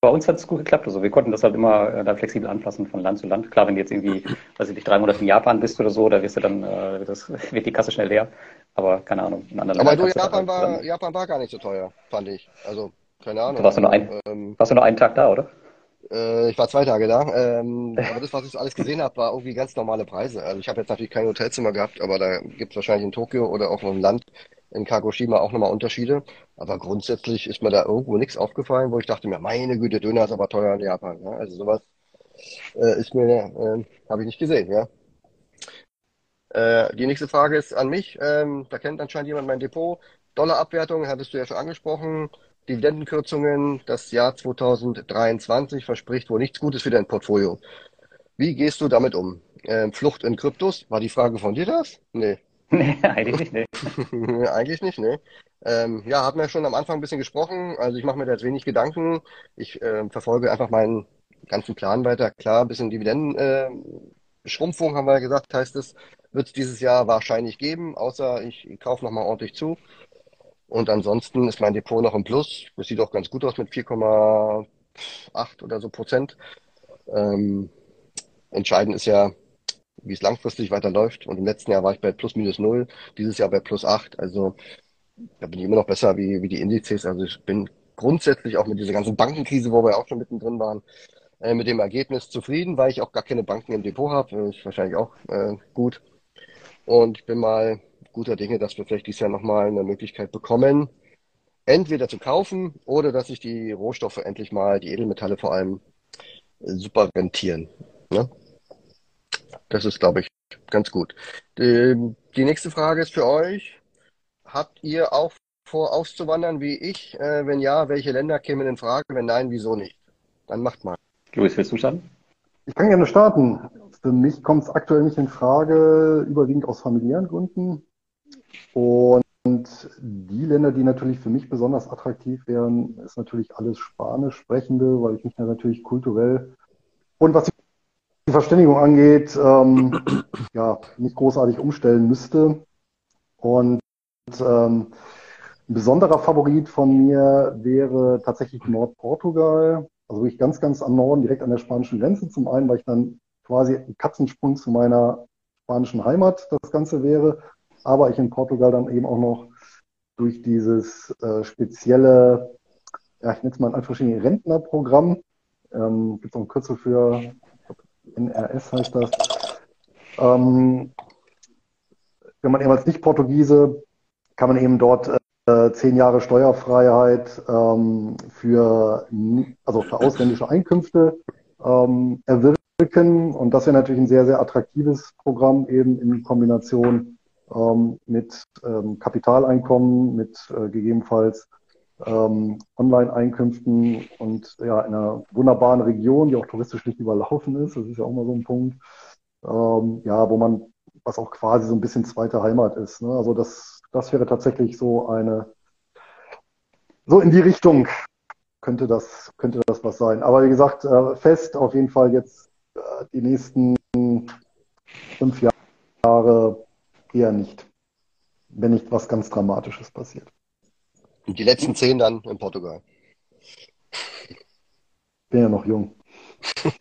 bei uns hat es gut geklappt. Also wir konnten das halt immer äh, dann flexibel anpassen von Land zu Land. Klar, wenn du jetzt irgendwie, weiß ich nicht, drei Monate in Japan bist oder so, da wirst du dann, äh, das, wird die Kasse schnell leer. Aber keine Ahnung. In anderen Aber du, Japan war, Japan war gar nicht so teuer, fand ich. Also, keine Ahnung. Du warst du nur, ein, ähm, warst du nur einen Tag da, oder? Äh, ich war zwei Tage da. Ähm, aber das, was ich so alles gesehen habe, war irgendwie ganz normale Preise. Also ich habe jetzt natürlich kein Hotelzimmer gehabt, aber da gibt es wahrscheinlich in Tokio oder auch im Land in Kagoshima auch nochmal Unterschiede. Aber grundsätzlich ist mir da irgendwo nichts aufgefallen, wo ich dachte mir, meine Güte, Döner ist aber teuer in Japan. Ja? Also sowas äh, ist mir, äh, habe ich nicht gesehen, ja. Äh, die nächste Frage ist an mich. Ähm, da kennt anscheinend jemand mein Depot. Dollarabwertung hattest du ja schon angesprochen. Dividendenkürzungen, das Jahr 2023 verspricht wohl nichts Gutes für dein Portfolio. Wie gehst du damit um? Ähm, Flucht in Kryptos, war die Frage von dir das? Nee. Nee, eigentlich nicht, eigentlich nicht, nee. Ähm, ja, haben wir schon am Anfang ein bisschen gesprochen. Also ich mache mir da jetzt wenig Gedanken. Ich äh, verfolge einfach meinen ganzen Plan weiter. Klar, ein bisschen Dividendenschrumpfung, äh, haben wir ja gesagt, heißt es, wird es dieses Jahr wahrscheinlich geben, außer ich, ich kaufe nochmal ordentlich zu. Und ansonsten ist mein Depot noch im Plus. Das sieht auch ganz gut aus mit 4,8 oder so Prozent. Ähm, entscheidend ist ja, wie es langfristig weiterläuft. Und im letzten Jahr war ich bei plus minus null, dieses Jahr bei plus acht. Also da bin ich immer noch besser wie, wie die Indizes. Also ich bin grundsätzlich auch mit dieser ganzen Bankenkrise, wo wir auch schon mittendrin waren, äh, mit dem Ergebnis zufrieden, weil ich auch gar keine Banken im Depot habe. Ist wahrscheinlich auch äh, gut. Und ich bin mal guter Dinge, dass wir vielleicht dieses Jahr nochmal eine Möglichkeit bekommen, entweder zu kaufen oder dass sich die Rohstoffe endlich mal, die Edelmetalle vor allem, super rentieren. Ne? Das ist, glaube ich, ganz gut. Die, die, nächste Frage ist für euch. Habt ihr auch vor, auszuwandern wie ich? Äh, wenn ja, welche Länder kämen in Frage? Wenn nein, wieso nicht? Dann macht mal. Luis, willst du starten? Ich kann gerne starten. Für mich kommt es aktuell nicht in Frage, überwiegend aus familiären Gründen. Und die Länder, die natürlich für mich besonders attraktiv wären, ist natürlich alles Spanisch sprechende, weil ich mich da natürlich kulturell und was die Verständigung angeht, ähm, ja, nicht großartig umstellen müsste. Und ähm, ein besonderer Favorit von mir wäre tatsächlich Nordportugal, also wirklich ganz, ganz am Norden, direkt an der spanischen Grenze. Zum einen, weil ich dann quasi ein Katzensprung zu meiner spanischen Heimat das Ganze wäre aber ich in Portugal dann eben auch noch durch dieses äh, spezielle, ja, ich nenne es mal in Anführungsstrichen Rentnerprogramm, ähm, gibt es auch ein Kürzel für, NRS heißt das. Ähm, wenn man eben als Nicht-Portugiese, kann man eben dort äh, zehn Jahre Steuerfreiheit ähm, für, also für ausländische Einkünfte ähm, erwirken. Und das wäre natürlich ein sehr, sehr attraktives Programm eben in Kombination ähm, mit ähm, Kapitaleinkommen, mit äh, gegebenenfalls ähm, Online-Einkünften und ja, in einer wunderbaren Region, die auch touristisch nicht überlaufen ist. Das ist ja auch mal so ein Punkt. Ähm, ja, wo man, was auch quasi so ein bisschen zweite Heimat ist. Ne? Also das, das wäre tatsächlich so eine, so in die Richtung könnte das, könnte das was sein. Aber wie gesagt, äh, fest auf jeden Fall jetzt äh, die nächsten fünf Jahre eher nicht. Wenn nicht was ganz Dramatisches passiert. Und die letzten zehn dann in Portugal. Bin ja noch jung.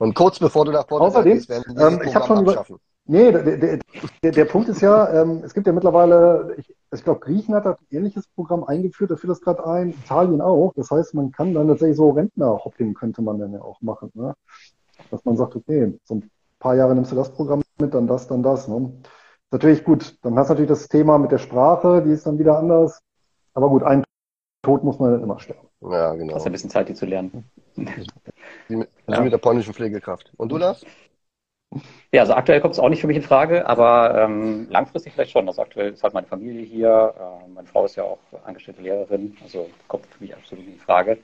Und kurz bevor du nach Portugal Außerdem, gehst, werden wir ähm, ich habe schon, über, Nee, der, der, der, der Punkt ist ja, ähm, es gibt ja mittlerweile, ich, ich glaube, Griechenland hat ein ähnliches Programm eingeführt, da führt das gerade ein, Italien auch. Das heißt, man kann dann tatsächlich so Rentner-Hopping könnte man dann ja auch machen. Ne? Dass man sagt, okay, so ein paar Jahre nimmst du das Programm mit, dann das, dann das. Ne? Natürlich gut, dann hast du natürlich das Thema mit der Sprache, die ist dann wieder anders. Aber gut, ein Tod muss man dann immer sterben. Ja, genau. Hast ein bisschen Zeit, die zu lernen. Wie mit, ja. mit der polnischen Pflegekraft. Und du, Lars? Ja, also aktuell kommt es auch nicht für mich in Frage, aber ähm, langfristig vielleicht schon. Also aktuell ist halt meine Familie hier. Äh, meine Frau ist ja auch angestellte Lehrerin, also kommt für mich absolut nicht in Frage.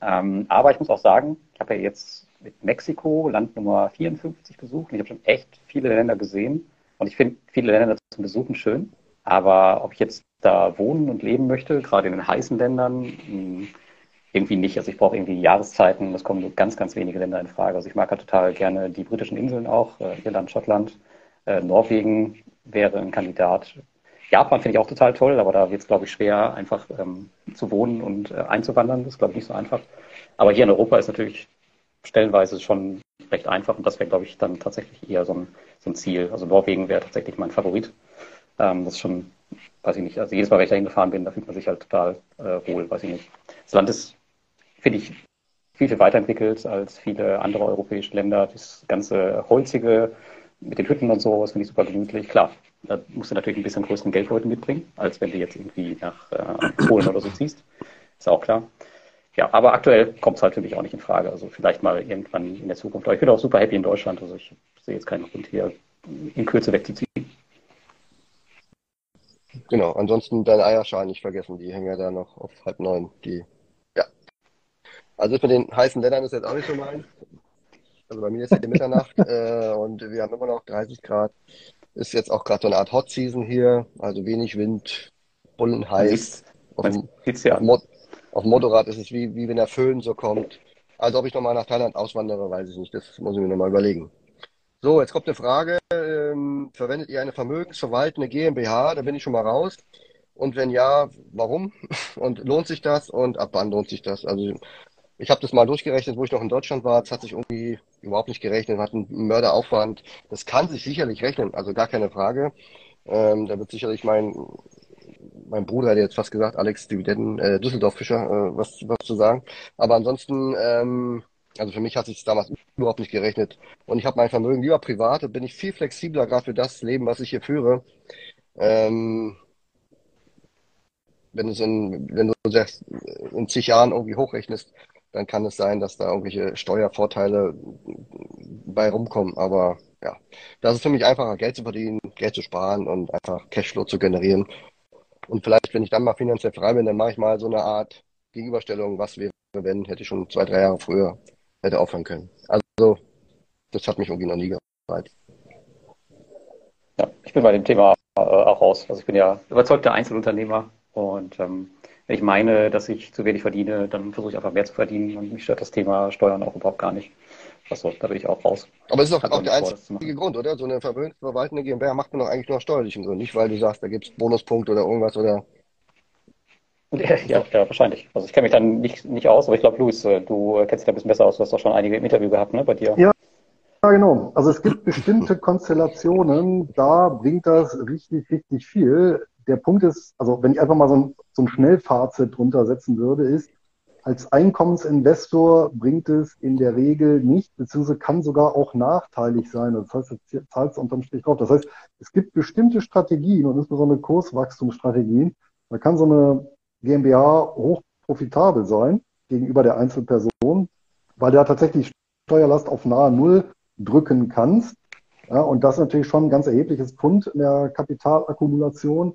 Ähm, aber ich muss auch sagen, ich habe ja jetzt mit Mexiko Land Nummer 54 besucht und ich habe schon echt viele Länder gesehen. Und ich finde viele Länder zum Besuchen schön. Aber ob ich jetzt da wohnen und leben möchte, gerade in den heißen Ländern, hm, irgendwie nicht. Also ich brauche irgendwie Jahreszeiten. Das kommen nur ganz, ganz wenige Länder in Frage. Also ich mag ja total gerne die britischen Inseln auch, äh, Irland, Schottland. Äh, Norwegen wäre ein Kandidat. Japan finde ich auch total toll, aber da wird es, glaube ich, schwer, einfach ähm, zu wohnen und äh, einzuwandern. Das ist, glaube ich, nicht so einfach. Aber hier in Europa ist natürlich stellenweise schon recht einfach und das wäre, glaube ich, dann tatsächlich eher so ein, so ein Ziel. Also Norwegen wäre tatsächlich mein Favorit. Ähm, das ist schon, weiß ich nicht, also jedes Mal, wenn ich da hingefahren bin, da fühlt man sich halt total äh, wohl, weiß ich nicht. Das Land ist finde ich, viel, viel weiterentwickelt als viele andere europäische Länder. Das ganze Holzige mit den Hütten und so, das finde ich super gemütlich. Klar, da musst du natürlich ein bisschen größeren Geldbeutel mitbringen, als wenn du jetzt irgendwie nach äh, Polen oder so ziehst. Ist auch klar. Ja, aber aktuell kommt es halt für mich auch nicht in Frage. Also vielleicht mal irgendwann in der Zukunft. Aber ich bin auch super happy in Deutschland. Also ich sehe jetzt keinen Grund hier in Kürze wegzuziehen. Genau, ansonsten deine Eierschalen nicht vergessen, die hängen ja da noch auf halb neun, die also das mit den heißen Ländern ist jetzt auch nicht so meins. Also bei mir ist ja die Mitternacht äh, und wir haben immer noch 30 Grad. Ist jetzt auch gerade so eine Art Hot Season hier, also wenig Wind, bullen heiß. Auf, dem, ja. Mod, auf dem Motorrad ist es wie, wie wenn der Föhn so kommt. Also ob ich nochmal nach Thailand auswandere, weiß ich nicht. Das muss ich mir nochmal überlegen. So, jetzt kommt eine Frage. Ähm, verwendet ihr eine vermögensverwaltende GmbH? Da bin ich schon mal raus. Und wenn ja, warum? Und lohnt sich das? Und ab wann lohnt sich das? Also ich habe das mal durchgerechnet, wo ich noch in Deutschland war. Es hat sich irgendwie überhaupt nicht gerechnet, hat einen Mörderaufwand. Das kann sich sicherlich rechnen, also gar keine Frage. Ähm, da wird sicherlich mein, mein Bruder hätte jetzt fast gesagt, Alex Dividenden, äh, Düsseldorf-Fischer, äh, was, was zu sagen. Aber ansonsten, ähm, also für mich hat sich damals überhaupt nicht gerechnet. Und ich habe mein Vermögen lieber privat und bin ich viel flexibler, gerade für das Leben, was ich hier führe. Ähm, wenn du in, wenn du sagst, in zig Jahren irgendwie hochrechnest, dann kann es sein, dass da irgendwelche Steuervorteile bei rumkommen. Aber ja, das ist für mich einfacher, Geld zu verdienen, Geld zu sparen und einfach Cashflow zu generieren. Und vielleicht, wenn ich dann mal finanziell frei bin, dann mache ich mal so eine Art Gegenüberstellung, was wäre, wenn, hätte ich schon zwei, drei Jahre früher hätte aufhören können. Also, das hat mich irgendwie noch nie gereizt. Ja, ich bin bei dem Thema äh, auch raus. Also ich bin ja überzeugter Einzelunternehmer und ähm, wenn ich meine, dass ich zu wenig verdiene, dann versuche ich einfach mehr zu verdienen und mich stört das Thema Steuern auch überhaupt gar nicht. Achso, da bin ich auch raus. Aber es ist auch, auch der einzige Grund, oder? So eine vermögensverwaltende GmbH macht man doch eigentlich nur aus steuerlichen Gründen. Nicht, weil du sagst, da gibt es Bonuspunkte oder irgendwas oder. Ja, ja, ja, wahrscheinlich. Also ich kenne mich dann nicht, nicht aus, aber ich glaube, Luis, äh, du kennst dich da ein bisschen besser aus. Du hast doch schon einige im Interview gehabt, ne, bei dir. Ja, ja, genau. Also es gibt bestimmte Konstellationen, da bringt das richtig, richtig viel der Punkt ist, also wenn ich einfach mal so ein, so ein Schnellfazit drunter setzen würde, ist, als Einkommensinvestor bringt es in der Regel nicht, beziehungsweise kann sogar auch nachteilig sein. Das heißt, du zahlst unterm Strich drauf. Das heißt, es gibt bestimmte Strategien und insbesondere Kurswachstumsstrategien. Da kann so eine GmbH hoch profitabel sein gegenüber der Einzelperson, weil du da tatsächlich Steuerlast auf nahe Null drücken kannst. Ja, und das ist natürlich schon ein ganz erhebliches Pfund in der Kapitalakkumulation.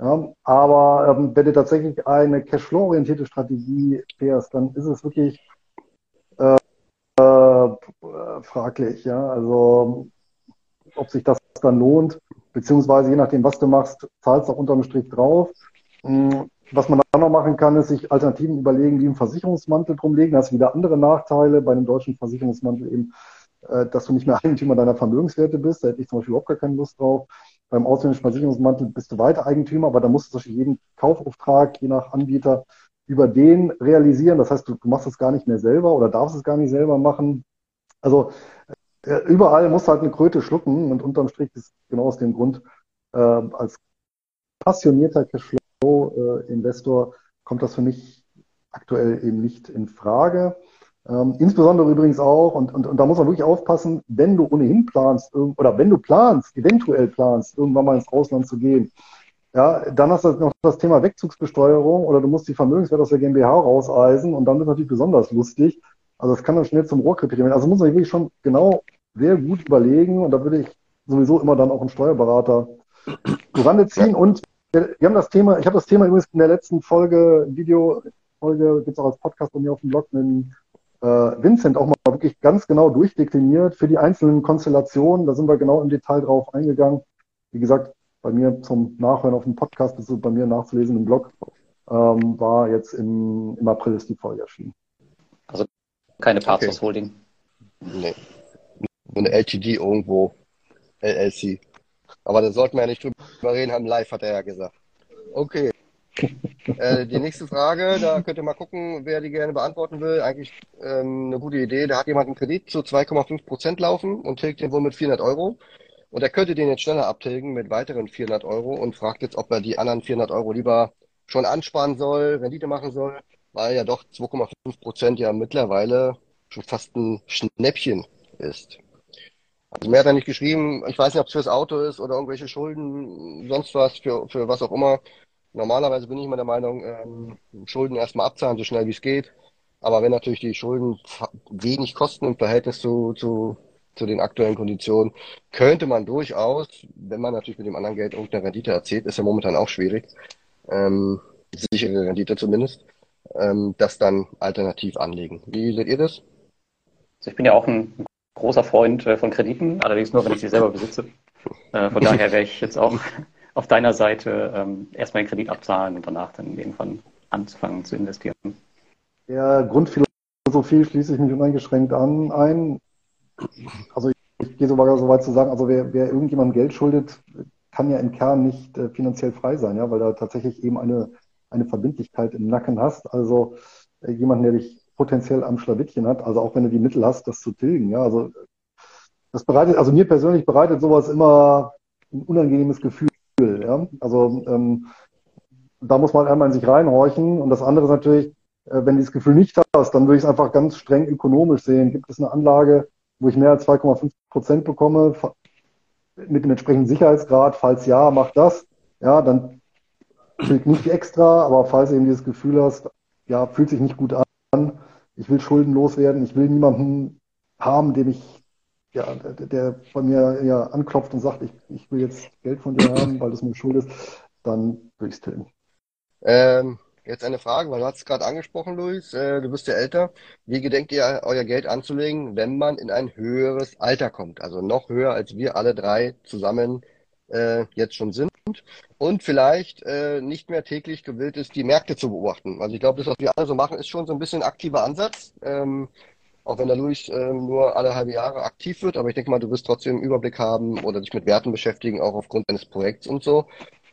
Ja, aber ähm, wenn du tatsächlich eine Cashflow-orientierte Strategie fährst, dann ist es wirklich äh, äh, fraglich. Ja? Also ob sich das dann lohnt, beziehungsweise je nachdem, was du machst, zahlst du auch unterm Strich drauf. Hm, was man dann noch machen kann, ist sich Alternativen überlegen, die im Versicherungsmantel drumlegen. Da hast du wieder andere Nachteile bei einem deutschen Versicherungsmantel eben äh, dass du nicht mehr Eigentümer deiner Vermögenswerte bist. Da hätte ich zum Beispiel überhaupt gar keine Lust drauf. Beim ausländischen Versicherungsmantel bist du weiter Eigentümer, aber da musst du jeden Kaufauftrag, je nach Anbieter, über den realisieren. Das heißt, du, du machst es gar nicht mehr selber oder darfst es gar nicht selber machen. Also überall muss halt eine Kröte schlucken und unterm Strich ist genau aus dem Grund, äh, als passionierter Cashflow-Investor äh, kommt das für mich aktuell eben nicht in Frage. Ähm, insbesondere übrigens auch, und, und, und da muss man wirklich aufpassen, wenn du ohnehin planst, oder wenn du planst, eventuell planst, irgendwann mal ins Ausland zu gehen, ja, dann hast du noch das Thema Wegzugsbesteuerung oder du musst die Vermögenswert aus der GmbH rauseisen und dann wird es natürlich besonders lustig. Also das kann dann schnell zum Rohrkriterium werden. Also muss man wirklich schon genau sehr gut überlegen und da würde ich sowieso immer dann auch einen Steuerberater Rande ziehen. Und wir, wir haben das Thema, ich habe das Thema übrigens in der letzten Folge, Videofolge, gibt es auch als Podcast bei mir auf dem Blog, mit äh, Vincent auch mal wirklich ganz genau durchdekliniert für die einzelnen Konstellationen. Da sind wir genau im Detail drauf eingegangen. Wie gesagt, bei mir zum Nachhören auf dem Podcast, das ist bei mir nachzulesen im Blog, ähm, war jetzt im, im April ist die Folge erschienen. Also keine Partners okay. Holding. Nee. Nur eine LTD irgendwo, LLC. Aber da sollten wir ja nicht drüber reden, haben live, hat er ja gesagt. Okay. Äh, die nächste Frage, da könnt ihr mal gucken, wer die gerne beantworten will. Eigentlich ähm, eine gute Idee. Da hat jemand einen Kredit zu 2,5 Prozent laufen und tilgt den wohl mit 400 Euro. Und er könnte den jetzt schneller abtilgen mit weiteren 400 Euro und fragt jetzt, ob er die anderen 400 Euro lieber schon ansparen soll, Rendite machen soll, weil ja doch 2,5 Prozent ja mittlerweile schon fast ein Schnäppchen ist. Also mehr hat er nicht geschrieben. Ich weiß nicht, ob es fürs Auto ist oder irgendwelche Schulden, sonst was, für, für was auch immer. Normalerweise bin ich immer der Meinung, ähm, Schulden erstmal abzahlen, so schnell wie es geht. Aber wenn natürlich die Schulden wenig kosten im Verhältnis zu, zu zu den aktuellen Konditionen, könnte man durchaus, wenn man natürlich mit dem anderen Geld irgendeine Rendite erzielt, ist ja momentan auch schwierig, ähm, sichere Rendite zumindest, ähm, das dann alternativ anlegen. Wie seht ihr das? Also ich bin ja auch ein großer Freund äh, von Krediten, allerdings nur, wenn ich sie selber besitze. Äh, von daher wäre ich jetzt auch auf deiner Seite ähm, erstmal den Kredit abzahlen und danach dann irgendwann anzufangen zu investieren. Der Grundphilosophie schließe ich mich uneingeschränkt an ein also ich, gehe sogar so weit zu sagen, also wer, wer irgendjemandem Geld schuldet, kann ja im Kern nicht äh, finanziell frei sein, ja, weil da tatsächlich eben eine, eine Verbindlichkeit im Nacken hast. Also äh, jemand, der dich potenziell am Schlawittchen hat, also auch wenn du die Mittel hast, das zu tilgen, ja, also das bereitet, also mir persönlich bereitet sowas immer ein unangenehmes Gefühl, ja, also ähm, da muss man einmal in sich reinhorchen. Und das andere ist natürlich, äh, wenn du das Gefühl nicht hast, dann würde ich es einfach ganz streng ökonomisch sehen. Gibt es eine Anlage, wo ich mehr als 2,5 Prozent bekomme, mit dem entsprechenden Sicherheitsgrad, falls ja, mach das, ja, dann gilt nicht extra, aber falls du eben dieses Gefühl hast, ja, fühlt sich nicht gut an, ich will schuldenlos werden, ich will niemanden haben, dem ich, ja, der, der bei mir ja anklopft und sagt, ich, ich will jetzt Geld von dir haben, weil das mir schuld ist, dann würde ich es tilgen. Ähm, Jetzt eine Frage, weil du hast es gerade angesprochen, Luis, äh, du bist ja älter. Wie gedenkt ihr, euer Geld anzulegen, wenn man in ein höheres Alter kommt? Also noch höher, als wir alle drei zusammen äh, jetzt schon sind. Und vielleicht äh, nicht mehr täglich gewillt ist, die Märkte zu beobachten. Also ich glaube, das, was wir alle so machen, ist schon so ein bisschen aktiver Ansatz. Ähm, auch wenn der Luis äh, nur alle halbe Jahre aktiv wird, aber ich denke mal, du wirst trotzdem einen Überblick haben oder dich mit Werten beschäftigen, auch aufgrund deines Projekts und so.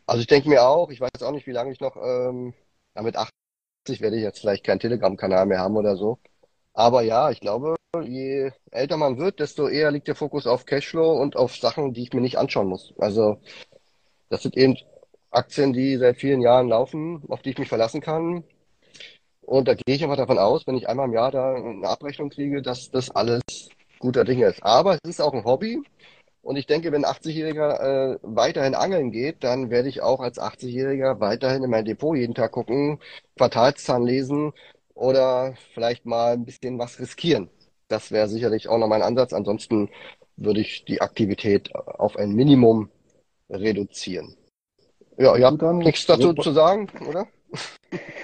Also ich denke mir auch, ich weiß auch nicht, wie lange ich noch ähm, ja, mit 80 werde ich jetzt vielleicht keinen Telegram-Kanal mehr haben oder so. Aber ja, ich glaube, je älter man wird, desto eher liegt der Fokus auf Cashflow und auf Sachen, die ich mir nicht anschauen muss. Also das sind eben Aktien, die seit vielen Jahren laufen, auf die ich mich verlassen kann. Und da gehe ich einfach davon aus, wenn ich einmal im Jahr da eine Abrechnung kriege, dass das alles guter Dinge ist. Aber es ist auch ein Hobby und ich denke, wenn ein 80-Jähriger äh, weiterhin angeln geht, dann werde ich auch als 80-Jähriger weiterhin in mein Depot jeden Tag gucken, Quartalszahlen lesen oder vielleicht mal ein bisschen was riskieren. Das wäre sicherlich auch noch mein Ansatz. Ansonsten würde ich die Aktivität auf ein Minimum reduzieren. Ja, ihr habt dann nichts dazu zu sagen, oder?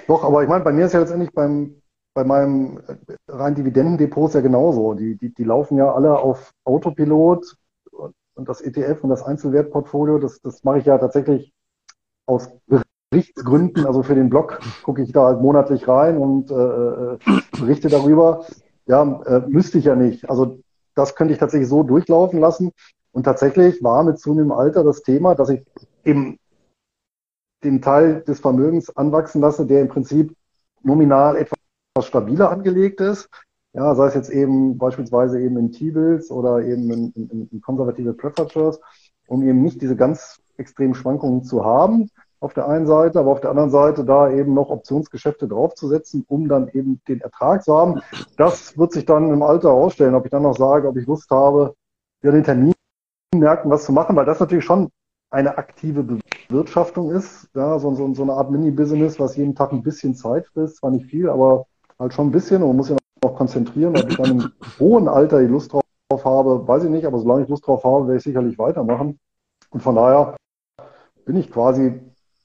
Doch, aber ich meine, bei mir ist ja letztendlich beim, bei meinem rein Dividendendepot ja genauso. Die, die, die laufen ja alle auf Autopilot und das ETF und das Einzelwertportfolio, das, das mache ich ja tatsächlich aus Berichtsgründen. Also für den Blog gucke ich da halt monatlich rein und äh, äh, berichte darüber. Ja, äh, müsste ich ja nicht. Also das könnte ich tatsächlich so durchlaufen lassen. Und tatsächlich war mit zunehmendem Alter das Thema, dass ich eben den Teil des Vermögens anwachsen lasse, der im Prinzip nominal etwas stabiler angelegt ist. Ja, sei es jetzt eben beispielsweise eben in T-Bills oder eben in, in, in konservative Preferred um eben nicht diese ganz extremen Schwankungen zu haben auf der einen Seite, aber auf der anderen Seite da eben noch Optionsgeschäfte draufzusetzen, um dann eben den Ertrag zu haben. Das wird sich dann im Alter herausstellen, ob ich dann noch sage, ob ich Lust habe, ja, den Terminmärkten was zu machen, weil das natürlich schon eine aktive Bewirtschaftung ist, ja, so, so, so eine Art Mini-Business, was jeden Tag ein bisschen Zeit frisst, zwar nicht viel, aber halt schon ein bisschen und man muss ja noch konzentrieren, ob ich dann im hohen Alter die Lust drauf habe, weiß ich nicht, aber solange ich Lust drauf habe, werde ich sicherlich weitermachen. Und von daher bin ich quasi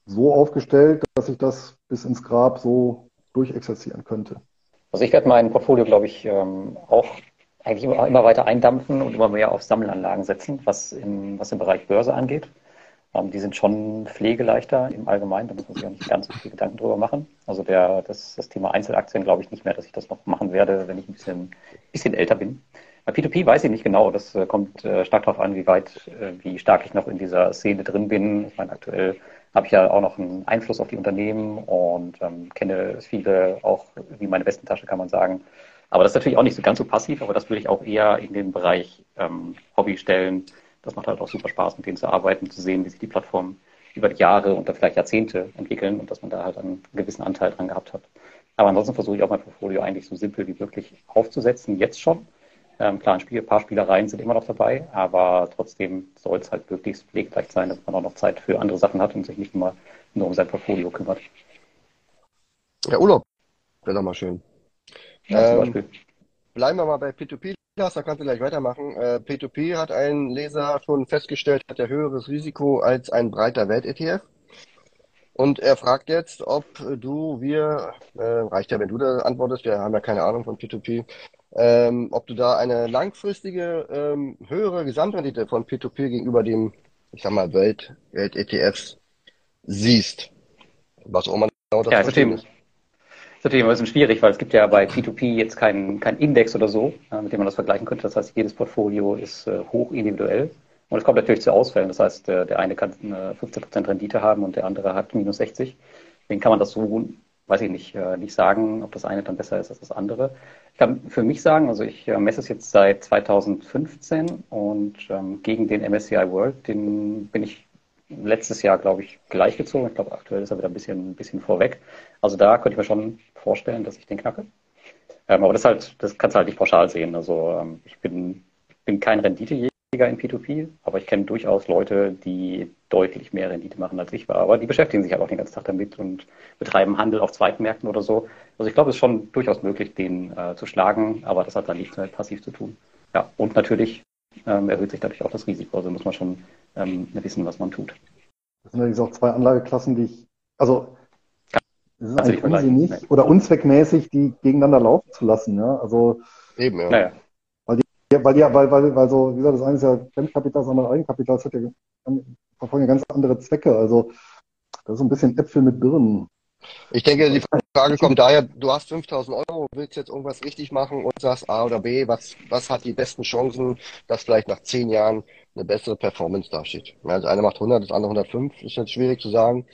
so aufgestellt, dass ich das bis ins Grab so durchexerzieren könnte. Also ich werde mein Portfolio, glaube ich, ähm, auch eigentlich immer, weiter eindampfen und immer mehr auf Sammelanlagen setzen, was im, was im Bereich Börse angeht. Ähm, die sind schon pflegeleichter im Allgemeinen, da muss man sich auch nicht ganz so viel Gedanken drüber machen. Also der, das, das Thema Einzelaktien glaube ich nicht mehr, dass ich das noch machen werde, wenn ich ein bisschen, bisschen älter bin. Bei P2P weiß ich nicht genau. Das äh, kommt äh, stark darauf an, wie weit, äh, wie stark ich noch in dieser Szene drin bin. Ich meine, aktuell habe ich ja auch noch einen Einfluss auf die Unternehmen und ähm, kenne viele auch wie meine Westentasche, kann man sagen. Aber das ist natürlich auch nicht so ganz so passiv, aber das würde ich auch eher in den Bereich ähm, Hobby stellen, das macht halt auch super Spaß, mit denen zu arbeiten, zu sehen, wie sich die Plattformen über die Jahre und dann vielleicht Jahrzehnte entwickeln und dass man da halt einen gewissen Anteil dran gehabt hat. Aber ansonsten versuche ich auch mein Portfolio eigentlich so simpel wie möglich aufzusetzen, jetzt schon. Ähm, klar, ein, Spiel, ein paar Spielereien sind immer noch dabei, aber trotzdem soll es halt möglichst pflegeleicht sein, dass man auch noch Zeit für andere Sachen hat und sich nicht immer nur um sein Portfolio kümmert. Ja, Urlaub wäre doch mal schön. Ja, ähm, bleiben wir mal bei P2P Niklas, da kannst du gleich weitermachen. Äh, P2P hat ein Leser schon festgestellt, hat er höheres Risiko als ein breiter Welt-ETF. Und er fragt jetzt, ob du, wir, äh, reicht ja, wenn du da antwortest, wir haben ja keine Ahnung von P2P, ähm, ob du da eine langfristige ähm, höhere Gesamtrendite von P2P gegenüber dem, ich sag mal, Welt, Welt-ETFs siehst. Was auch immer genau das ja, ist ist natürlich immer ein bisschen schwierig, weil es gibt ja bei P2P jetzt keinen kein Index oder so, äh, mit dem man das vergleichen könnte. Das heißt, jedes Portfolio ist äh, hoch individuell. Und es kommt natürlich zu Ausfällen. Das heißt, der, der eine kann eine 15% Rendite haben und der andere hat minus 60. Deswegen kann man das so, weiß ich nicht, äh, nicht sagen, ob das eine dann besser ist als das andere. Ich kann für mich sagen, also ich äh, messe es jetzt seit 2015 und ähm, gegen den MSCI World, den bin ich letztes Jahr, glaube ich, gleichgezogen. Ich glaube, aktuell ist er wieder ein bisschen, ein bisschen vorweg. Also da könnte ich mir schon vorstellen, dass ich den knacke. Ähm, aber das halt, das kannst du halt nicht pauschal sehen. Also ähm, ich bin, bin kein Renditejäger in P2P, aber ich kenne durchaus Leute, die deutlich mehr Rendite machen als ich war. Aber die beschäftigen sich halt auch den ganzen Tag damit und betreiben Handel auf Zweitmärkten oder so. Also ich glaube, es ist schon durchaus möglich, den äh, zu schlagen, aber das hat dann nichts mit passiv zu tun. Ja, und natürlich ähm, erhöht sich dadurch auch das Risiko. Also muss man schon ähm, wissen, was man tut. Das sind natürlich auch zwei Anlageklassen, die ich, also es ist eigentlich unsinnig nee. oder unzweckmäßig, die gegeneinander laufen zu lassen. Ja? Also, Eben, ja. Naja. Weil, die, weil, die, weil, weil, weil so, wie gesagt, das eine ist ja Fremdkapital, das andere Eigenkapital, das hat ja, verfolgen ja ganz andere Zwecke. Also das ist so ein bisschen Äpfel mit Birnen. Ich denke, die Frage kommt daher, du hast 5000 Euro, willst jetzt irgendwas richtig machen und sagst A oder B, was, was hat die besten Chancen, dass vielleicht nach zehn Jahren eine bessere Performance dasteht. Ja, das eine macht 100, das andere 105, ist jetzt schwierig zu sagen.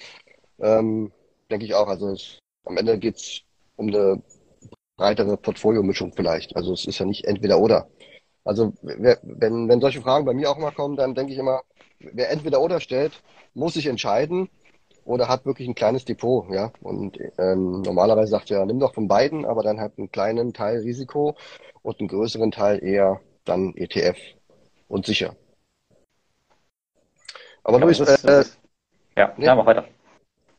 Ähm, denke ich auch. Also es, am Ende geht's um eine breitere Portfoliomischung vielleicht. Also es ist ja nicht entweder oder. Also wenn, wenn solche Fragen bei mir auch mal kommen, dann denke ich immer, wer entweder oder stellt, muss sich entscheiden oder hat wirklich ein kleines Depot, ja. Und ähm, normalerweise sagt er, nimm doch von beiden, aber dann halt einen kleinen Teil Risiko und einen größeren Teil eher dann ETF und sicher. Aber ja, Luis, äh, ja, nee. ja, mach weiter.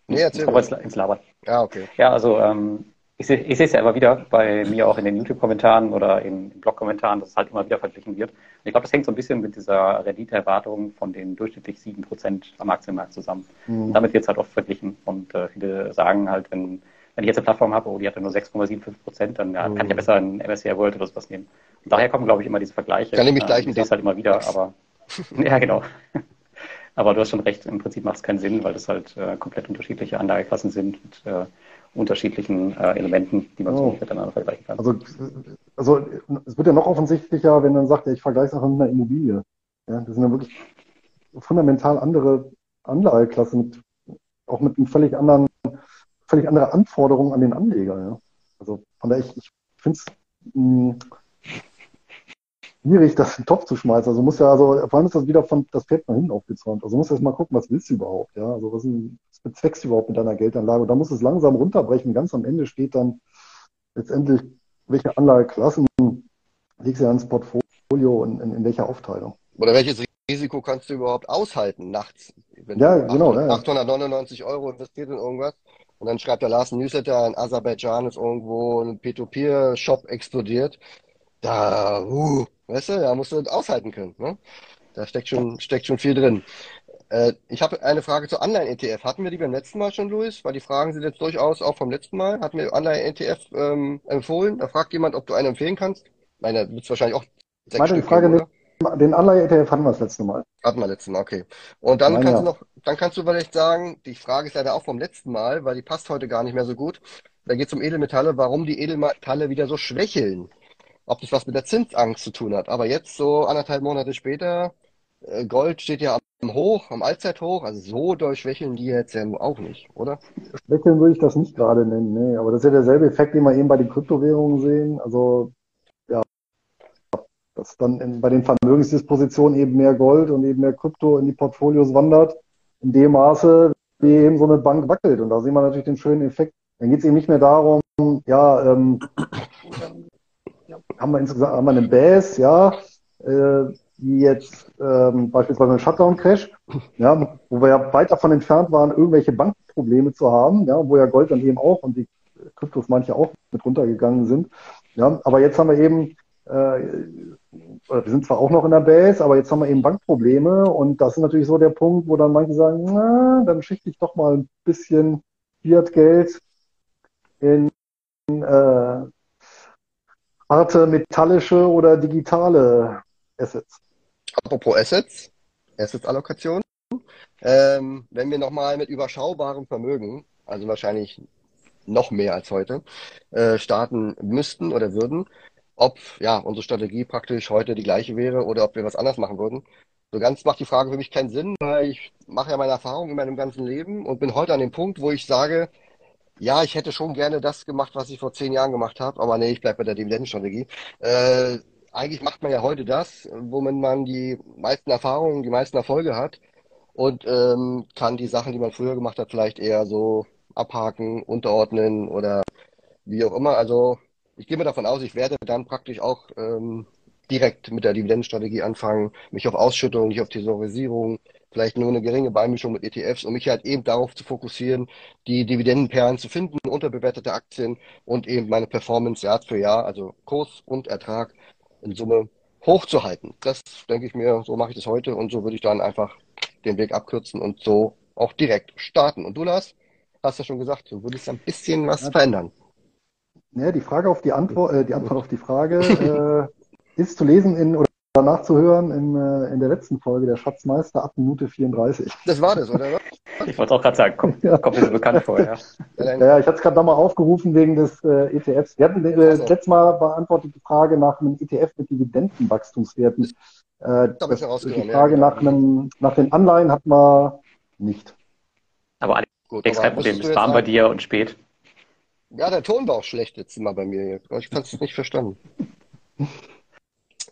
Nee, erzähl. Ich ins, ins Labern. Ja, okay. Ja, also ähm, ich, ich sehe es ja immer wieder bei mir auch in den YouTube-Kommentaren oder in, in Blog-Kommentaren, dass es halt immer wieder verglichen wird. Und ich glaube, das hängt so ein bisschen mit dieser Renditeerwartung von den durchschnittlich sieben Prozent am Aktienmarkt zusammen. Mhm. Und damit wird es halt oft verglichen. Und äh, viele sagen halt, wenn, wenn ich jetzt eine Plattform habe, oh, die hat ja nur 6,75 Prozent, dann ja, mhm. kann ich ja besser einen MSCI World oder sowas nehmen. Und daher kommen, glaube ich, immer diese Vergleiche. Nehme ich gleich äh, Ich sehe es halt immer wieder, aber ja, genau. Aber du hast schon recht, im Prinzip macht es keinen Sinn, weil das halt äh, komplett unterschiedliche Anlageklassen sind mit äh, unterschiedlichen äh, Elementen, die man oh. so miteinander vergleichen kann. Also, also es wird ja noch offensichtlicher, wenn man sagt, ja, ich vergleiche es einfach mit einer Immobilie. Ja, das sind ja wirklich fundamental andere Anlageklassen, mit, auch mit einem völlig anderen, völlig andere Anforderungen an den Anleger. Ja. Also von daher, ich, ich finde es mh, schwierig, das in den Topf zu schmeißen. Also muss ja, also vor allem ist das wieder von das Pferd nach hinten aufgezäumt. Also muss erst mal gucken, was willst du überhaupt, ja? Also was, was bezweckst du überhaupt mit deiner Geldanlage? Und da muss es langsam runterbrechen. Ganz am Ende steht dann letztendlich, welche Anlageklassen legst du ja ins Portfolio und in, in welcher Aufteilung. Oder welches Risiko kannst du überhaupt aushalten nachts? Wenn ja, genau. 800, ja, 899 Euro investiert in irgendwas und dann schreibt der Lars Newsletter, in Aserbaidschan ist irgendwo ein P2P-Shop explodiert. Da, uh, weißt du, da musst du aushalten können. Ne? Da steckt schon, steckt schon viel drin. Äh, ich habe eine Frage zu Online-ETF. Hatten wir die beim letzten Mal schon, Luis? Weil die Fragen sind jetzt durchaus auch vom letzten Mal. Hatten wir Online-ETF ähm, empfohlen? Da fragt jemand, ob du einen empfehlen kannst. Meine, da wird es wahrscheinlich auch sechs Meine Stück Frage geben, den Anleihe-ETF hatten wir das letzte Mal. Hatten wir letztes Mal, okay. Und dann Nein, kannst ja. du noch, dann kannst du vielleicht sagen, die Frage ist leider auch vom letzten Mal, weil die passt heute gar nicht mehr so gut. Da geht es um Edelmetalle, warum die Edelmetalle wieder so schwächeln. Ob das was mit der Zinsangst zu tun hat. Aber jetzt, so anderthalb Monate später, äh, Gold steht ja am Hoch, am Allzeithoch, also so durchschwächeln die jetzt ja auch nicht, oder? Schwächeln würde ich das nicht gerade nennen, nee. Aber das ist ja derselbe Effekt, den wir eben bei den Kryptowährungen sehen. Also dass dann in, bei den Vermögensdispositionen eben mehr Gold und eben mehr Krypto in die Portfolios wandert, in dem Maße, wie eben so eine Bank wackelt. Und da sehen wir natürlich den schönen Effekt. Dann geht es eben nicht mehr darum, ja, ähm, haben wir insgesamt haben wir eine Base, ja, äh, wie jetzt ähm, beispielsweise ein Shutdown-Crash, ja, wo wir ja weit davon entfernt waren, irgendwelche Bankprobleme zu haben, ja, wo ja Gold dann eben auch und die Kryptos manche auch mit runtergegangen sind. Ja, aber jetzt haben wir eben äh, wir sind zwar auch noch in der Base, aber jetzt haben wir eben Bankprobleme und das ist natürlich so der Punkt, wo dann manche sagen, na, dann schichte ich doch mal ein bisschen Fiat-Geld in äh, harte metallische oder digitale Assets. Apropos Assets, Assets-Allokation. Ähm, wenn wir nochmal mit überschaubarem Vermögen, also wahrscheinlich noch mehr als heute, äh, starten müssten oder würden, ob ja unsere Strategie praktisch heute die gleiche wäre oder ob wir was anders machen würden. So ganz macht die Frage für mich keinen Sinn, weil ich mache ja meine Erfahrungen in meinem ganzen Leben und bin heute an dem Punkt, wo ich sage, ja, ich hätte schon gerne das gemacht, was ich vor zehn Jahren gemacht habe, aber nee, ich bleibe bei der Dividendenstrategie. Äh, eigentlich macht man ja heute das, womit man die meisten Erfahrungen, die meisten Erfolge hat und ähm, kann die Sachen, die man früher gemacht hat, vielleicht eher so abhaken, unterordnen oder wie auch immer. Also ich gehe mal davon aus, ich werde dann praktisch auch ähm, direkt mit der Dividendenstrategie anfangen, mich auf Ausschüttung, nicht auf Thesaurisierung, vielleicht nur eine geringe Beimischung mit ETFs, um mich halt eben darauf zu fokussieren, die Dividendenperlen zu finden, unterbewertete Aktien und eben meine Performance Jahr für Jahr, also Kurs und Ertrag in Summe hochzuhalten. Das denke ich mir, so mache ich das heute und so würde ich dann einfach den Weg abkürzen und so auch direkt starten. Und du, Lars, hast ja schon gesagt, du würdest ein bisschen was ja. verändern. Ja, die Frage auf die Antwort, äh, die Antwort auf die Frage äh, ist zu lesen in oder nachzuhören in, äh, in der letzten Folge der Schatzmeister ab Minute 34. Das war das, oder? Ich wollte auch gerade sagen, kommt, ja. kommt mir so bekannt vor, ja. Ja, ich hatte es gerade nochmal aufgerufen wegen des äh, ETFs. Wir hatten äh, das letzte Mal beantwortet die Frage nach einem ETF mit Dividendenwachstumswerten. Äh, das, das, die Frage ja, nach, einem, nach den Anleihen hatten wir nicht. Aber Alex, Gut, kein Problem, es war bei dir und spät. Ja, der Ton war auch schlecht jetzt mal bei mir jetzt. Ich fand es nicht verstanden.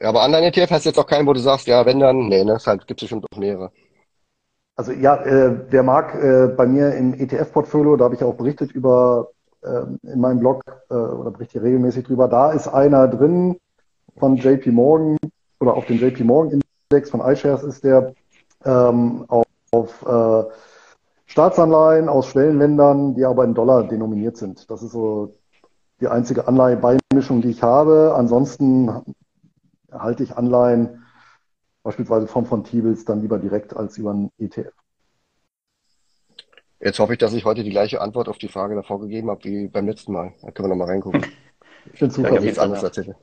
Ja, aber Online-ETF hast du jetzt auch keinen, wo du sagst, ja, wenn dann, nee, ne, es halt, gibt es bestimmt noch mehrere. Also ja, äh, wer mag äh, bei mir im ETF-Portfolio, da habe ich auch berichtet über äh, in meinem Blog äh, oder berichte regelmäßig drüber, da ist einer drin von JP Morgan oder auf dem JP Morgan Index von iShares ist der ähm, auf, auf äh, Staatsanleihen aus Schwellenländern, die aber in Dollar denominiert sind. Das ist so die einzige Anleihebeimischung, die ich habe. Ansonsten halte ich Anleihen beispielsweise vom von T-Bills dann lieber direkt als über einen ETF. Jetzt hoffe ich, dass ich heute die gleiche Antwort auf die Frage davor gegeben habe wie beim letzten Mal. Da können wir nochmal reingucken. Ich bin zuversichtlich. anders erzählen.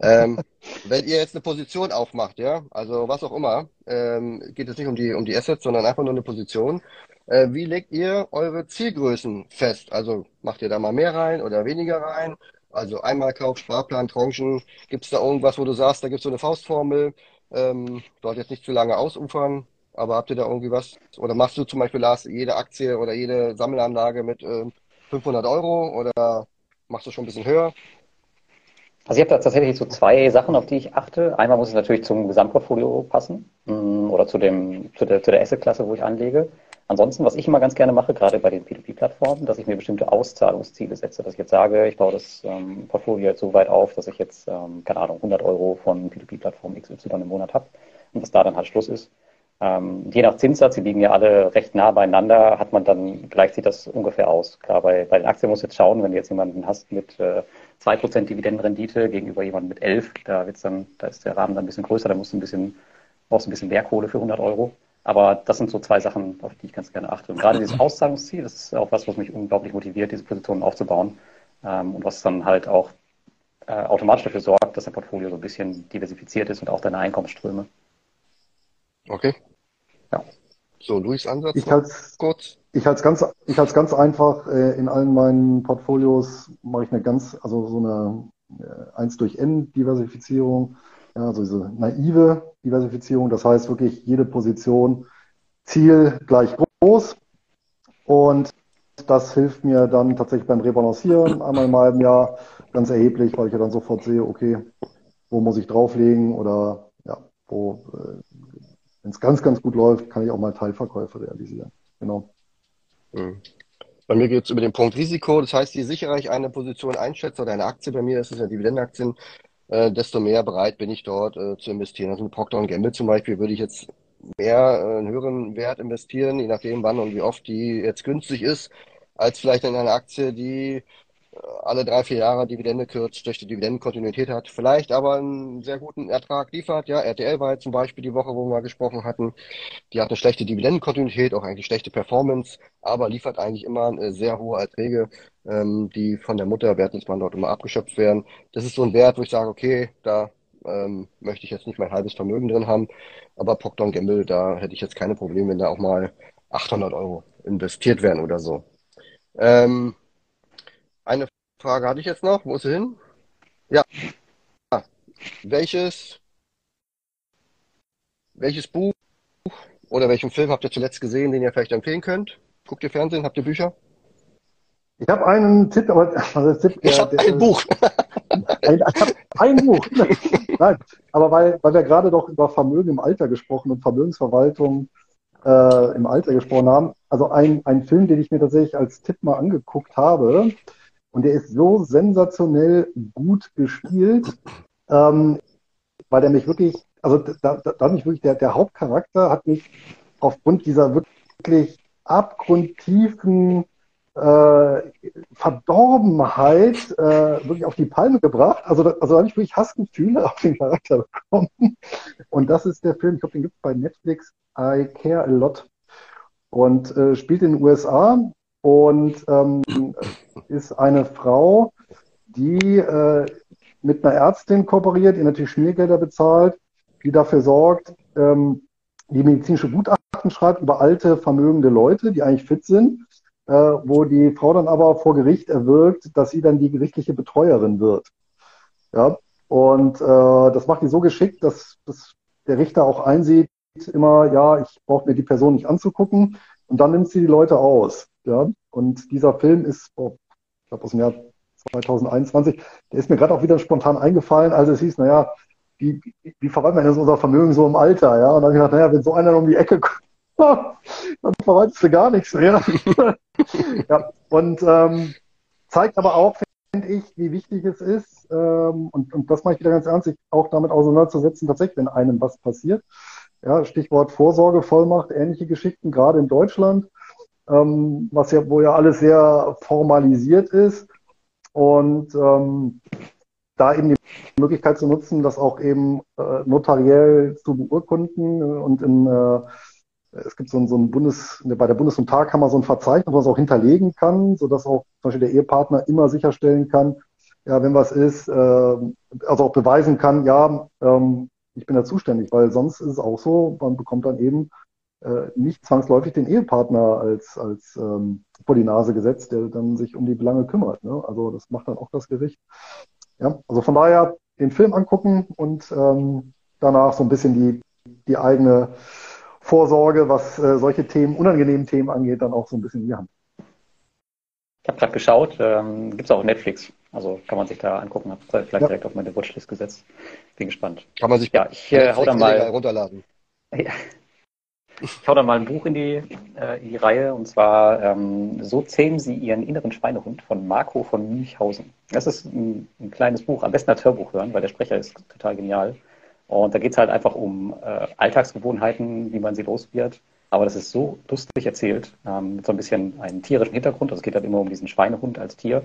ähm, wenn ihr jetzt eine Position aufmacht, ja, also was auch immer, ähm, geht es nicht um die, um die Assets, sondern einfach nur eine Position. Äh, wie legt ihr eure Zielgrößen fest? Also macht ihr da mal mehr rein oder weniger rein? Also Einmalkauf, Sparplan, Tranchen. Gibt es da irgendwas, wo du sagst, da gibt es so eine Faustformel? Ähm, sollte jetzt nicht zu lange ausufern, aber habt ihr da irgendwie was? Oder machst du zum Beispiel, Lars, jede Aktie oder jede Sammelanlage mit äh, 500 Euro oder machst du schon ein bisschen höher? Also ich habe da tatsächlich so zwei Sachen, auf die ich achte. Einmal muss es natürlich zum Gesamtportfolio passen mm, oder zu, dem, zu der, zu der Asset-Klasse, wo ich anlege. Ansonsten, was ich immer ganz gerne mache, gerade bei den P2P-Plattformen, dass ich mir bestimmte Auszahlungsziele setze, dass ich jetzt sage, ich baue das ähm, Portfolio jetzt so weit auf, dass ich jetzt, ähm, keine Ahnung, 100 Euro von P2P-Plattform XY im Monat habe und dass da dann halt Schluss ist. Ähm, je nach Zinssatz, die liegen ja alle recht nah beieinander, hat man dann, gleicht sich das ungefähr aus. Klar, bei, bei den Aktien muss jetzt schauen, wenn du jetzt jemanden hast mit äh, 2% Dividendenrendite gegenüber jemandem mit 11, da wird's dann, da ist der Rahmen dann ein bisschen größer, da musst du ein bisschen, brauchst ein bisschen mehr Kohle für 100 Euro. Aber das sind so zwei Sachen, auf die ich ganz gerne achte. Und gerade dieses Auszahlungsziel, das ist auch was, was mich unglaublich motiviert, diese Positionen aufzubauen. Ähm, und was dann halt auch äh, automatisch dafür sorgt, dass dein Portfolio so ein bisschen diversifiziert ist und auch deine Einkommensströme. Okay. Ja. So, Luis Ansatz. Ich halte kurz. Ich halte es ganz, ich halte ganz einfach. Äh, in allen meinen Portfolios mache ich eine ganz, also so eine äh, 1 durch N Diversifizierung. Ja, also diese naive Diversifizierung. Das heißt wirklich jede Position Ziel gleich groß. Und das hilft mir dann tatsächlich beim Rebalancieren einmal im halben Jahr ganz erheblich, weil ich ja dann sofort sehe, okay, wo muss ich drauflegen oder ja, wo äh, wenn es ganz, ganz gut läuft, kann ich auch mal Teilverkäufe realisieren. Genau. Mhm. Bei mir geht es über den Punkt Risiko. Das heißt, je sicherer ich eine Position einschätze oder eine Aktie, bei mir ist es ja Dividendenaktien, äh, desto mehr bereit bin ich dort äh, zu investieren. Also mit Procter Gamble zum Beispiel würde ich jetzt mehr äh, einen höheren Wert investieren, je nachdem wann und wie oft die jetzt günstig ist, als vielleicht in eine Aktie, die alle drei, vier Jahre Dividende kürzt, schlechte Dividendenkontinuität hat, vielleicht aber einen sehr guten Ertrag liefert. Ja, RTL war jetzt zum Beispiel die Woche, wo wir gesprochen hatten. Die hat eine schlechte Dividendenkontinuität, auch eigentlich schlechte Performance, aber liefert eigentlich immer sehr hohe Erträge, ähm, die von der Mutter Wertungsmann dort immer abgeschöpft werden. Das ist so ein Wert, wo ich sage, okay, da ähm, möchte ich jetzt nicht mein halbes Vermögen drin haben, aber Procter Gamble, da hätte ich jetzt keine Probleme, wenn da auch mal 800 Euro investiert werden oder so. Ähm, eine Frage hatte ich jetzt noch. Wo ist sie hin? Ja. Welches, welches Buch oder welchen Film habt ihr zuletzt gesehen, den ihr vielleicht empfehlen könnt? Guckt ihr Fernsehen? Habt ihr Bücher? Ich habe einen Tipp, aber also Tipp, ich habe ein Buch. ein, ein Buch. Nein, aber weil, weil wir gerade doch über Vermögen im Alter gesprochen und Vermögensverwaltung äh, im Alter gesprochen haben. Also ein, ein Film, den ich mir tatsächlich als Tipp mal angeguckt habe, und der ist so sensationell gut gespielt, ähm, weil der mich wirklich, also da, da, da mich wirklich, der, der Hauptcharakter hat mich aufgrund dieser wirklich abgrundtiefen äh, Verdorbenheit äh, wirklich auf die Palme gebracht. Also, da, also da habe ich wirklich Hassgefühle auf den Charakter bekommen. Und das ist der Film, ich glaube, den gibt es bei Netflix, I Care a Lot. Und äh, spielt in den USA und ähm, ist eine Frau, die äh, mit einer Ärztin kooperiert, die natürlich Schmiergelder bezahlt, die dafür sorgt, ähm, die medizinische Gutachten schreibt über alte, vermögende Leute, die eigentlich fit sind, äh, wo die Frau dann aber vor Gericht erwirkt, dass sie dann die gerichtliche Betreuerin wird. Ja, und äh, das macht die so geschickt, dass, dass der Richter auch einsieht, immer, ja, ich brauche mir die Person nicht anzugucken und dann nimmt sie die Leute aus. Ja, und dieser Film ist, oh, ich glaube aus dem Jahr 2021, der ist mir gerade auch wieder spontan eingefallen, als es hieß, naja, wie, wie verwaltet man jetzt unser Vermögen so im Alter, ja? Und dann habe ich gedacht, naja, wenn so einer um die Ecke kommt, dann verwaltest du gar nichts mehr. ja, und ähm, zeigt aber auch, finde ich, wie wichtig es ist, ähm, und, und das mache ich wieder ganz ernst, sich auch damit auseinanderzusetzen, tatsächlich, wenn einem was passiert. Ja, Stichwort Vorsorgevollmacht, ähnliche Geschichten, gerade in Deutschland ähm, was ja, wo ja alles sehr formalisiert ist. Und ähm, da eben die Möglichkeit zu nutzen, das auch eben äh, notariell zu beurkunden und in äh, es gibt so ein, so ein Bundes, bei der Bundes- und Tagkammer so ein Verzeichnis, es auch hinterlegen kann, sodass auch zum Beispiel der Ehepartner immer sicherstellen kann, ja, wenn was ist, äh, also auch beweisen kann, ja, ähm, ich bin da zuständig, weil sonst ist es auch so, man bekommt dann eben äh, nicht zwangsläufig den Ehepartner als, als ähm, vor die Nase gesetzt, der dann sich um die Belange kümmert. Ne? Also das macht dann auch das Gericht. Ja, also von daher den Film angucken und ähm, danach so ein bisschen die, die eigene Vorsorge, was äh, solche Themen, unangenehmen Themen angeht, dann auch so ein bisschen in die Hand. Ich habe gerade geschaut, ähm, gibt es auch auf Netflix. Also kann man sich da angucken, habe vielleicht ja. direkt auf meine Watchlist gesetzt. Bin gespannt. Kann man sich ja, ich äh, hau da mal runterladen. Ja. Ich hau da mal ein Buch in die, äh, in die Reihe und zwar ähm, So zähmen Sie Ihren inneren Schweinehund von Marco von Münchhausen. Das ist ein, ein kleines Buch, am besten als Hörbuch hören, weil der Sprecher ist total genial. Und da geht es halt einfach um äh, Alltagsgewohnheiten, wie man sie los wird. Aber das ist so lustig erzählt, ähm, mit so ein bisschen einem tierischen Hintergrund. Also es geht halt immer um diesen Schweinehund als Tier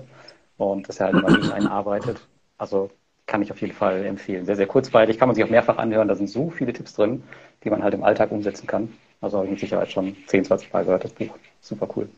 und dass er halt immer gegen einen arbeitet. Also kann ich auf jeden Fall empfehlen. Sehr, sehr kurzweilig, kann man sich auch mehrfach anhören. Da sind so viele Tipps drin, die man halt im Alltag umsetzen kann. Also habe ich mit Sicherheit schon 10, 20 Mal gehört, das Buch. Super cool.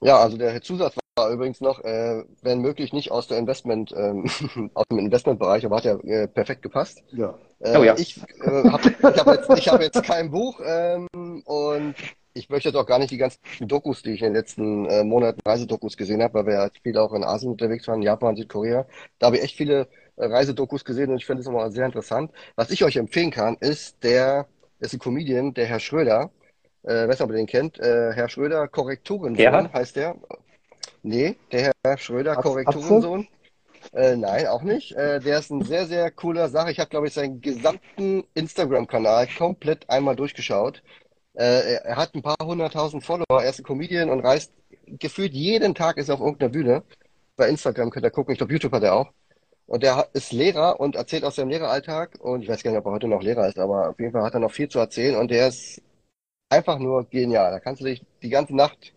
Ja, also der Zusatz war übrigens noch, äh, wenn möglich nicht aus der Investment, ähm, aus dem Investmentbereich, aber hat ja äh, perfekt gepasst. Ja. Äh, oh ja. Ich äh, habe hab jetzt, ich hab jetzt kein Buch ähm, und ich möchte jetzt auch gar nicht die ganzen Dokus, die ich in den letzten äh, Monaten Reisedokus gesehen habe, weil wir halt viel auch in Asien unterwegs waren, Japan, Südkorea. Da habe ich echt viele äh, Reisedokus gesehen und ich finde es immer sehr interessant. Was ich euch empfehlen kann, ist der, ist ein Comedian, der Herr Schröder äh, weiß nicht, ob ihr den kennt, äh, Herr Schröder, Korrekturensohn heißt der. Nee, der Herr Schröder, Korrekturensohn. Äh, nein, auch nicht. Äh, der ist ein sehr, sehr cooler Sache. Ich habe, glaube ich, seinen gesamten Instagram-Kanal komplett einmal durchgeschaut. Äh, er hat ein paar hunderttausend Follower, er ist ein Comedian und reist gefühlt jeden Tag ist er auf irgendeiner Bühne. Bei Instagram könnt ihr gucken, ich glaube, YouTube hat er auch. Und der ist Lehrer und erzählt aus seinem Lehreralltag. Und ich weiß gar nicht, ob er heute noch Lehrer ist, aber auf jeden Fall hat er noch viel zu erzählen. Und der ist einfach nur genial. Da kannst du dich die ganze Nacht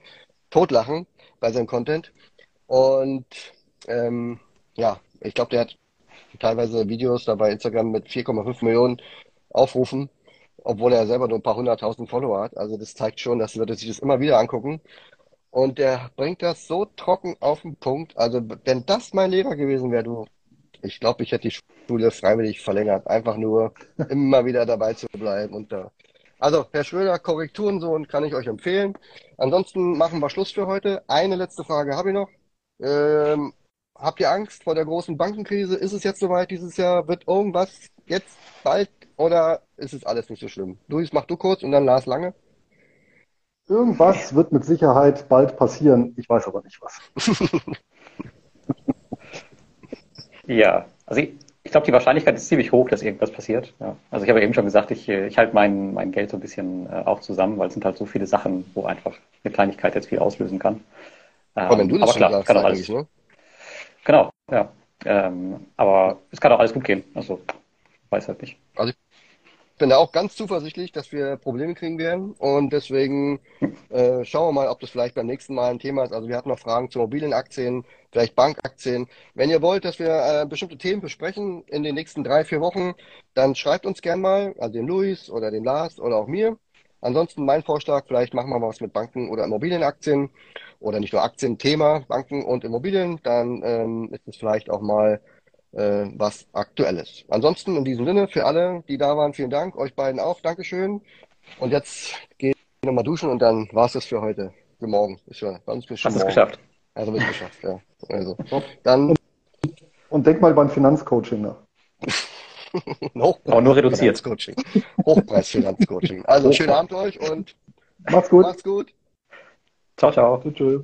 totlachen bei seinem Content. Und ähm, ja, ich glaube, der hat teilweise Videos da bei Instagram mit 4,5 Millionen Aufrufen, obwohl er selber nur ein paar hunderttausend Follower hat. Also das zeigt schon, dass Leute sich das immer wieder angucken. Und der bringt das so trocken auf den Punkt. Also wenn das mein Lehrer gewesen wäre, du, ich glaube, ich hätte die Schule freiwillig verlängert. Einfach nur immer wieder dabei zu bleiben und da also, Herr Schröder, Korrekturen so und kann ich euch empfehlen. Ansonsten machen wir Schluss für heute. Eine letzte Frage habe ich noch. Ähm, habt ihr Angst vor der großen Bankenkrise? Ist es jetzt soweit dieses Jahr? Wird irgendwas jetzt bald oder ist es alles nicht so schlimm? Luis, mach du kurz und dann Lars Lange. Irgendwas wird mit Sicherheit bald passieren. Ich weiß aber nicht was. ja, also ich, ich glaube, die Wahrscheinlichkeit ist ziemlich hoch, dass irgendwas passiert. Ja. Also ich habe eben schon gesagt, ich, äh, ich halte mein, mein Geld so ein bisschen äh, auch zusammen, weil es sind halt so viele Sachen, wo einfach eine Kleinigkeit jetzt viel auslösen kann. Ähm, aber wenn du das aber klar, kann auch alles. Ne? Genau, ja. Ähm, aber es kann auch alles gut gehen. Also weiß halt nicht. Also ich bin da auch ganz zuversichtlich, dass wir Probleme kriegen werden. Und deswegen äh, schauen wir mal, ob das vielleicht beim nächsten Mal ein Thema ist. Also wir hatten noch Fragen zu mobilen Aktien, vielleicht Bankaktien. Wenn ihr wollt, dass wir äh, bestimmte Themen besprechen in den nächsten drei, vier Wochen, dann schreibt uns gern mal, also den Luis oder den Lars oder auch mir. Ansonsten mein Vorschlag, vielleicht machen wir mal was mit Banken oder Immobilienaktien oder nicht nur Aktien, Thema Banken und Immobilien. Dann ähm, ist es vielleicht auch mal äh, was Aktuelles. Ansonsten in diesem Sinne für alle, die da waren, vielen Dank. Euch beiden auch, Dankeschön. Und jetzt gehe ich nochmal duschen und dann war es das für heute. Für morgen. Ist ja, bei uns bis schon Hast es geschafft? Also wird geschafft, ja. Also, dann. Und denk mal beim Finanzcoaching nach. Aber nur reduziert. Finanzcoaching. Hochpreis-Finanzcoaching. Also schönen Abend euch und macht's gut. Macht's gut. Ciao, ciao. Tschüss.